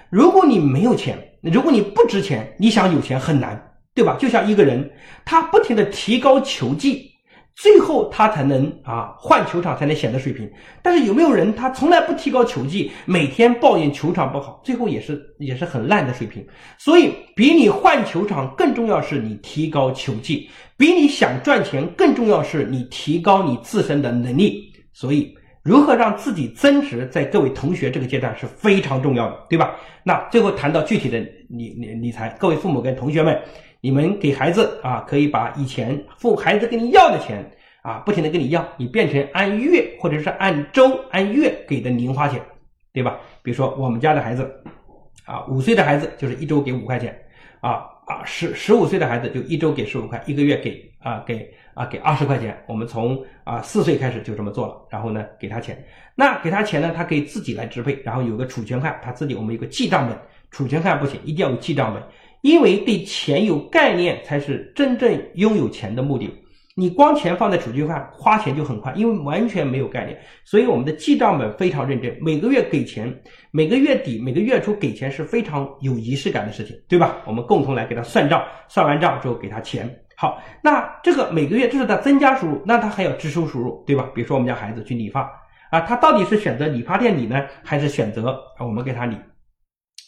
[SPEAKER 1] 如果你没有钱，如果你不值钱，你想有钱很难，对吧？就像一个人，他不停的提高球技，最后他才能啊换球场才能显得水平。但是有没有人他从来不提高球技，每天抱怨球场不好，最后也是也是很烂的水平。所以比你换球场更重要是你提高球技，比你想赚钱更重要是你提高你自身的能力。所以如何让自己增值，在各位同学这个阶段是非常重要的，对吧？那最后谈到具体的理理理财，各位父母跟同学们。你们给孩子啊，可以把以前父孩子跟你要的钱啊，不停的跟你要，你变成按月或者是按周、按月给的零花钱，对吧？比如说我们家的孩子啊，五岁的孩子就是一周给五块钱，啊啊十十五岁的孩子就一周给十五块，一个月给啊给啊给二十块钱。我们从啊四岁开始就这么做了，然后呢给他钱，那给他钱呢，他可以自己来支配，然后有个储钱款，他自己我们有个记账本，储钱款不行，一定要有记账本。因为对钱有概念，才是真正拥有钱的目的。你光钱放在储蓄款，花钱就很快，因为完全没有概念。所以我们的记账本非常认真，每个月给钱，每个月底、每个月初给钱是非常有仪式感的事情，对吧？我们共同来给他算账，算完账之后给他钱。好，那这个每个月这是他增加收入，那他还要支出收入，对吧？比如说我们家孩子去理发啊，他到底是选择理发店理呢，还是选择啊我们给他理？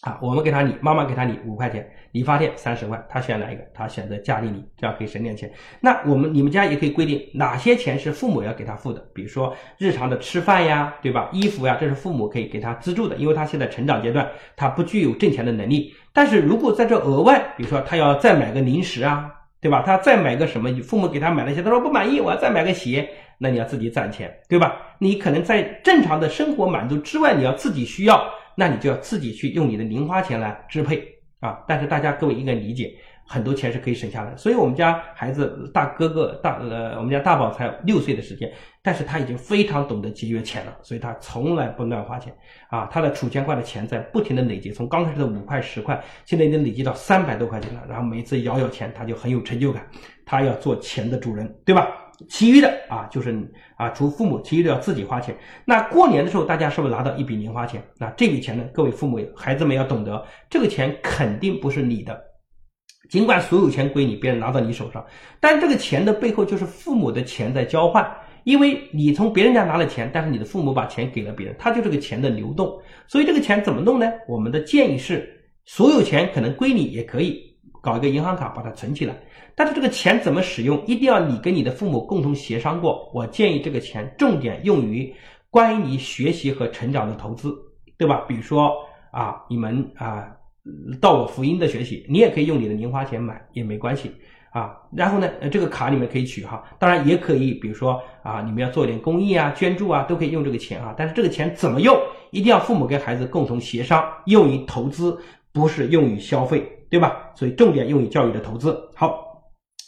[SPEAKER 1] 啊，我们给他理，妈妈给他理五块钱，理发店三十块，他选哪一个？他选择家里理，这样可以省点钱。那我们你们家也可以规定哪些钱是父母要给他付的，比如说日常的吃饭呀，对吧？衣服呀，这是父母可以给他资助的，因为他现在成长阶段，他不具有挣钱的能力。但是如果在这额外，比如说他要再买个零食啊，对吧？他再买个什么，父母给他买了些，他说不满意，我要再买个鞋，那你要自己攒钱，对吧？你可能在正常的生活满足之外，你要自己需要。那你就要自己去用你的零花钱来支配啊！但是大家各位应该理解，很多钱是可以省下来。所以我们家孩子大哥哥大呃，我们家大宝才六岁的时间，但是他已经非常懂得节约钱了，所以他从来不乱花钱啊！他的储钱罐的钱在不停的累积，从刚开始的五块十块，现在已经累积到三百多块钱了。然后每次摇摇钱，他就很有成就感，他要做钱的主人，对吧？其余的啊，就是啊，除父母，其余的要自己花钱。那过年的时候，大家是不是拿到一笔零花钱？那这笔钱呢，各位父母、孩子们要懂得，这个钱肯定不是你的。尽管所有钱归你，别人拿到你手上，但这个钱的背后就是父母的钱在交换。因为你从别人家拿了钱，但是你的父母把钱给了别人，它就是个钱的流动。所以这个钱怎么弄呢？我们的建议是，所有钱可能归你也可以。搞一个银行卡，把它存起来。但是这个钱怎么使用，一定要你跟你的父母共同协商过。我建议这个钱重点用于关于你学习和成长的投资，对吧？比如说啊，你们啊到我福音的学习，你也可以用你的零花钱买，也没关系啊。然后呢，这个卡你们可以取哈，当然也可以，比如说啊，你们要做点公益啊、捐助啊，都可以用这个钱啊。但是这个钱怎么用，一定要父母跟孩子共同协商，用于投资，不是用于消费。对吧？所以重点用于教育的投资。好，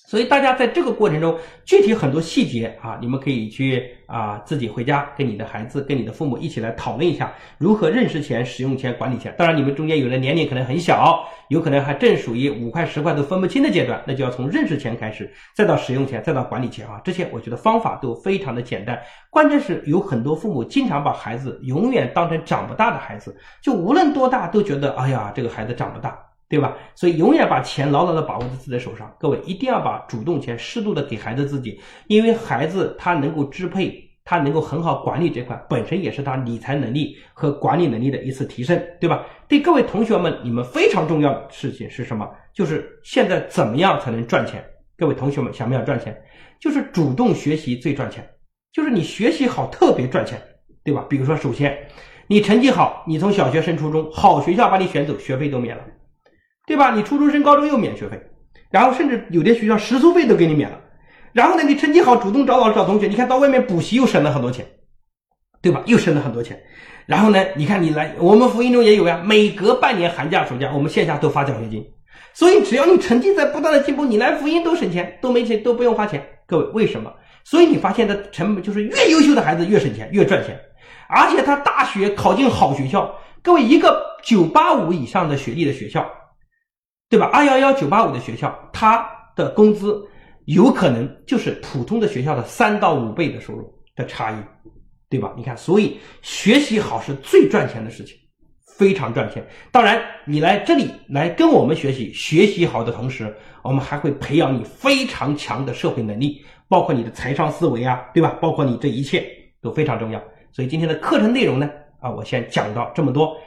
[SPEAKER 1] 所以大家在这个过程中，具体很多细节啊，你们可以去啊自己回家跟你的孩子、跟你的父母一起来讨论一下，如何认识钱、使用钱、管理钱。当然，你们中间有的年龄可能很小，有可能还正属于五块十块都分不清的阶段，那就要从认识钱开始，再到使用钱，再到管理钱啊。这些我觉得方法都非常的简单，关键是有很多父母经常把孩子永远当成长不大的孩子，就无论多大都觉得，哎呀，这个孩子长不大。对吧？所以永远把钱牢牢的把握在自己的手上。各位一定要把主动权适度的给孩子自己，因为孩子他能够支配，他能够很好管理这块，本身也是他理财能力和管理能力的一次提升，对吧？对各位同学们，你们非常重要的事情是什么？就是现在怎么样才能赚钱？各位同学们想不想赚钱？就是主动学习最赚钱，就是你学习好特别赚钱，对吧？比如说，首先你成绩好，你从小学升初中，好学校把你选走，学费都免了。对吧？你初中升高中又免学费，然后甚至有的学校食宿费都给你免了。然后呢，你成绩好，主动找老师找同学，你看到外面补习又省了很多钱，对吧？又省了很多钱。然后呢，你看你来我们福音中也有呀，每隔半年寒假暑假，我们线下都发奖学金。所以只要你成绩在不断的进步，你来福音都省钱，都没钱，都不用花钱。各位为什么？所以你发现的成本就是越优秀的孩子越省钱，越赚钱，而且他大学考进好学校。各位一个九八五以上的学历的学校。对吧？二幺幺九八五的学校，他的工资有可能就是普通的学校的三到五倍的收入的差异，对吧？你看，所以学习好是最赚钱的事情，非常赚钱。当然，你来这里来跟我们学习，学习好的同时，我们还会培养你非常强的社会能力。包括你的财商思维啊，对吧？包括你这一切都非常重要。所以今天的课程内容呢，啊，我先讲到这么多。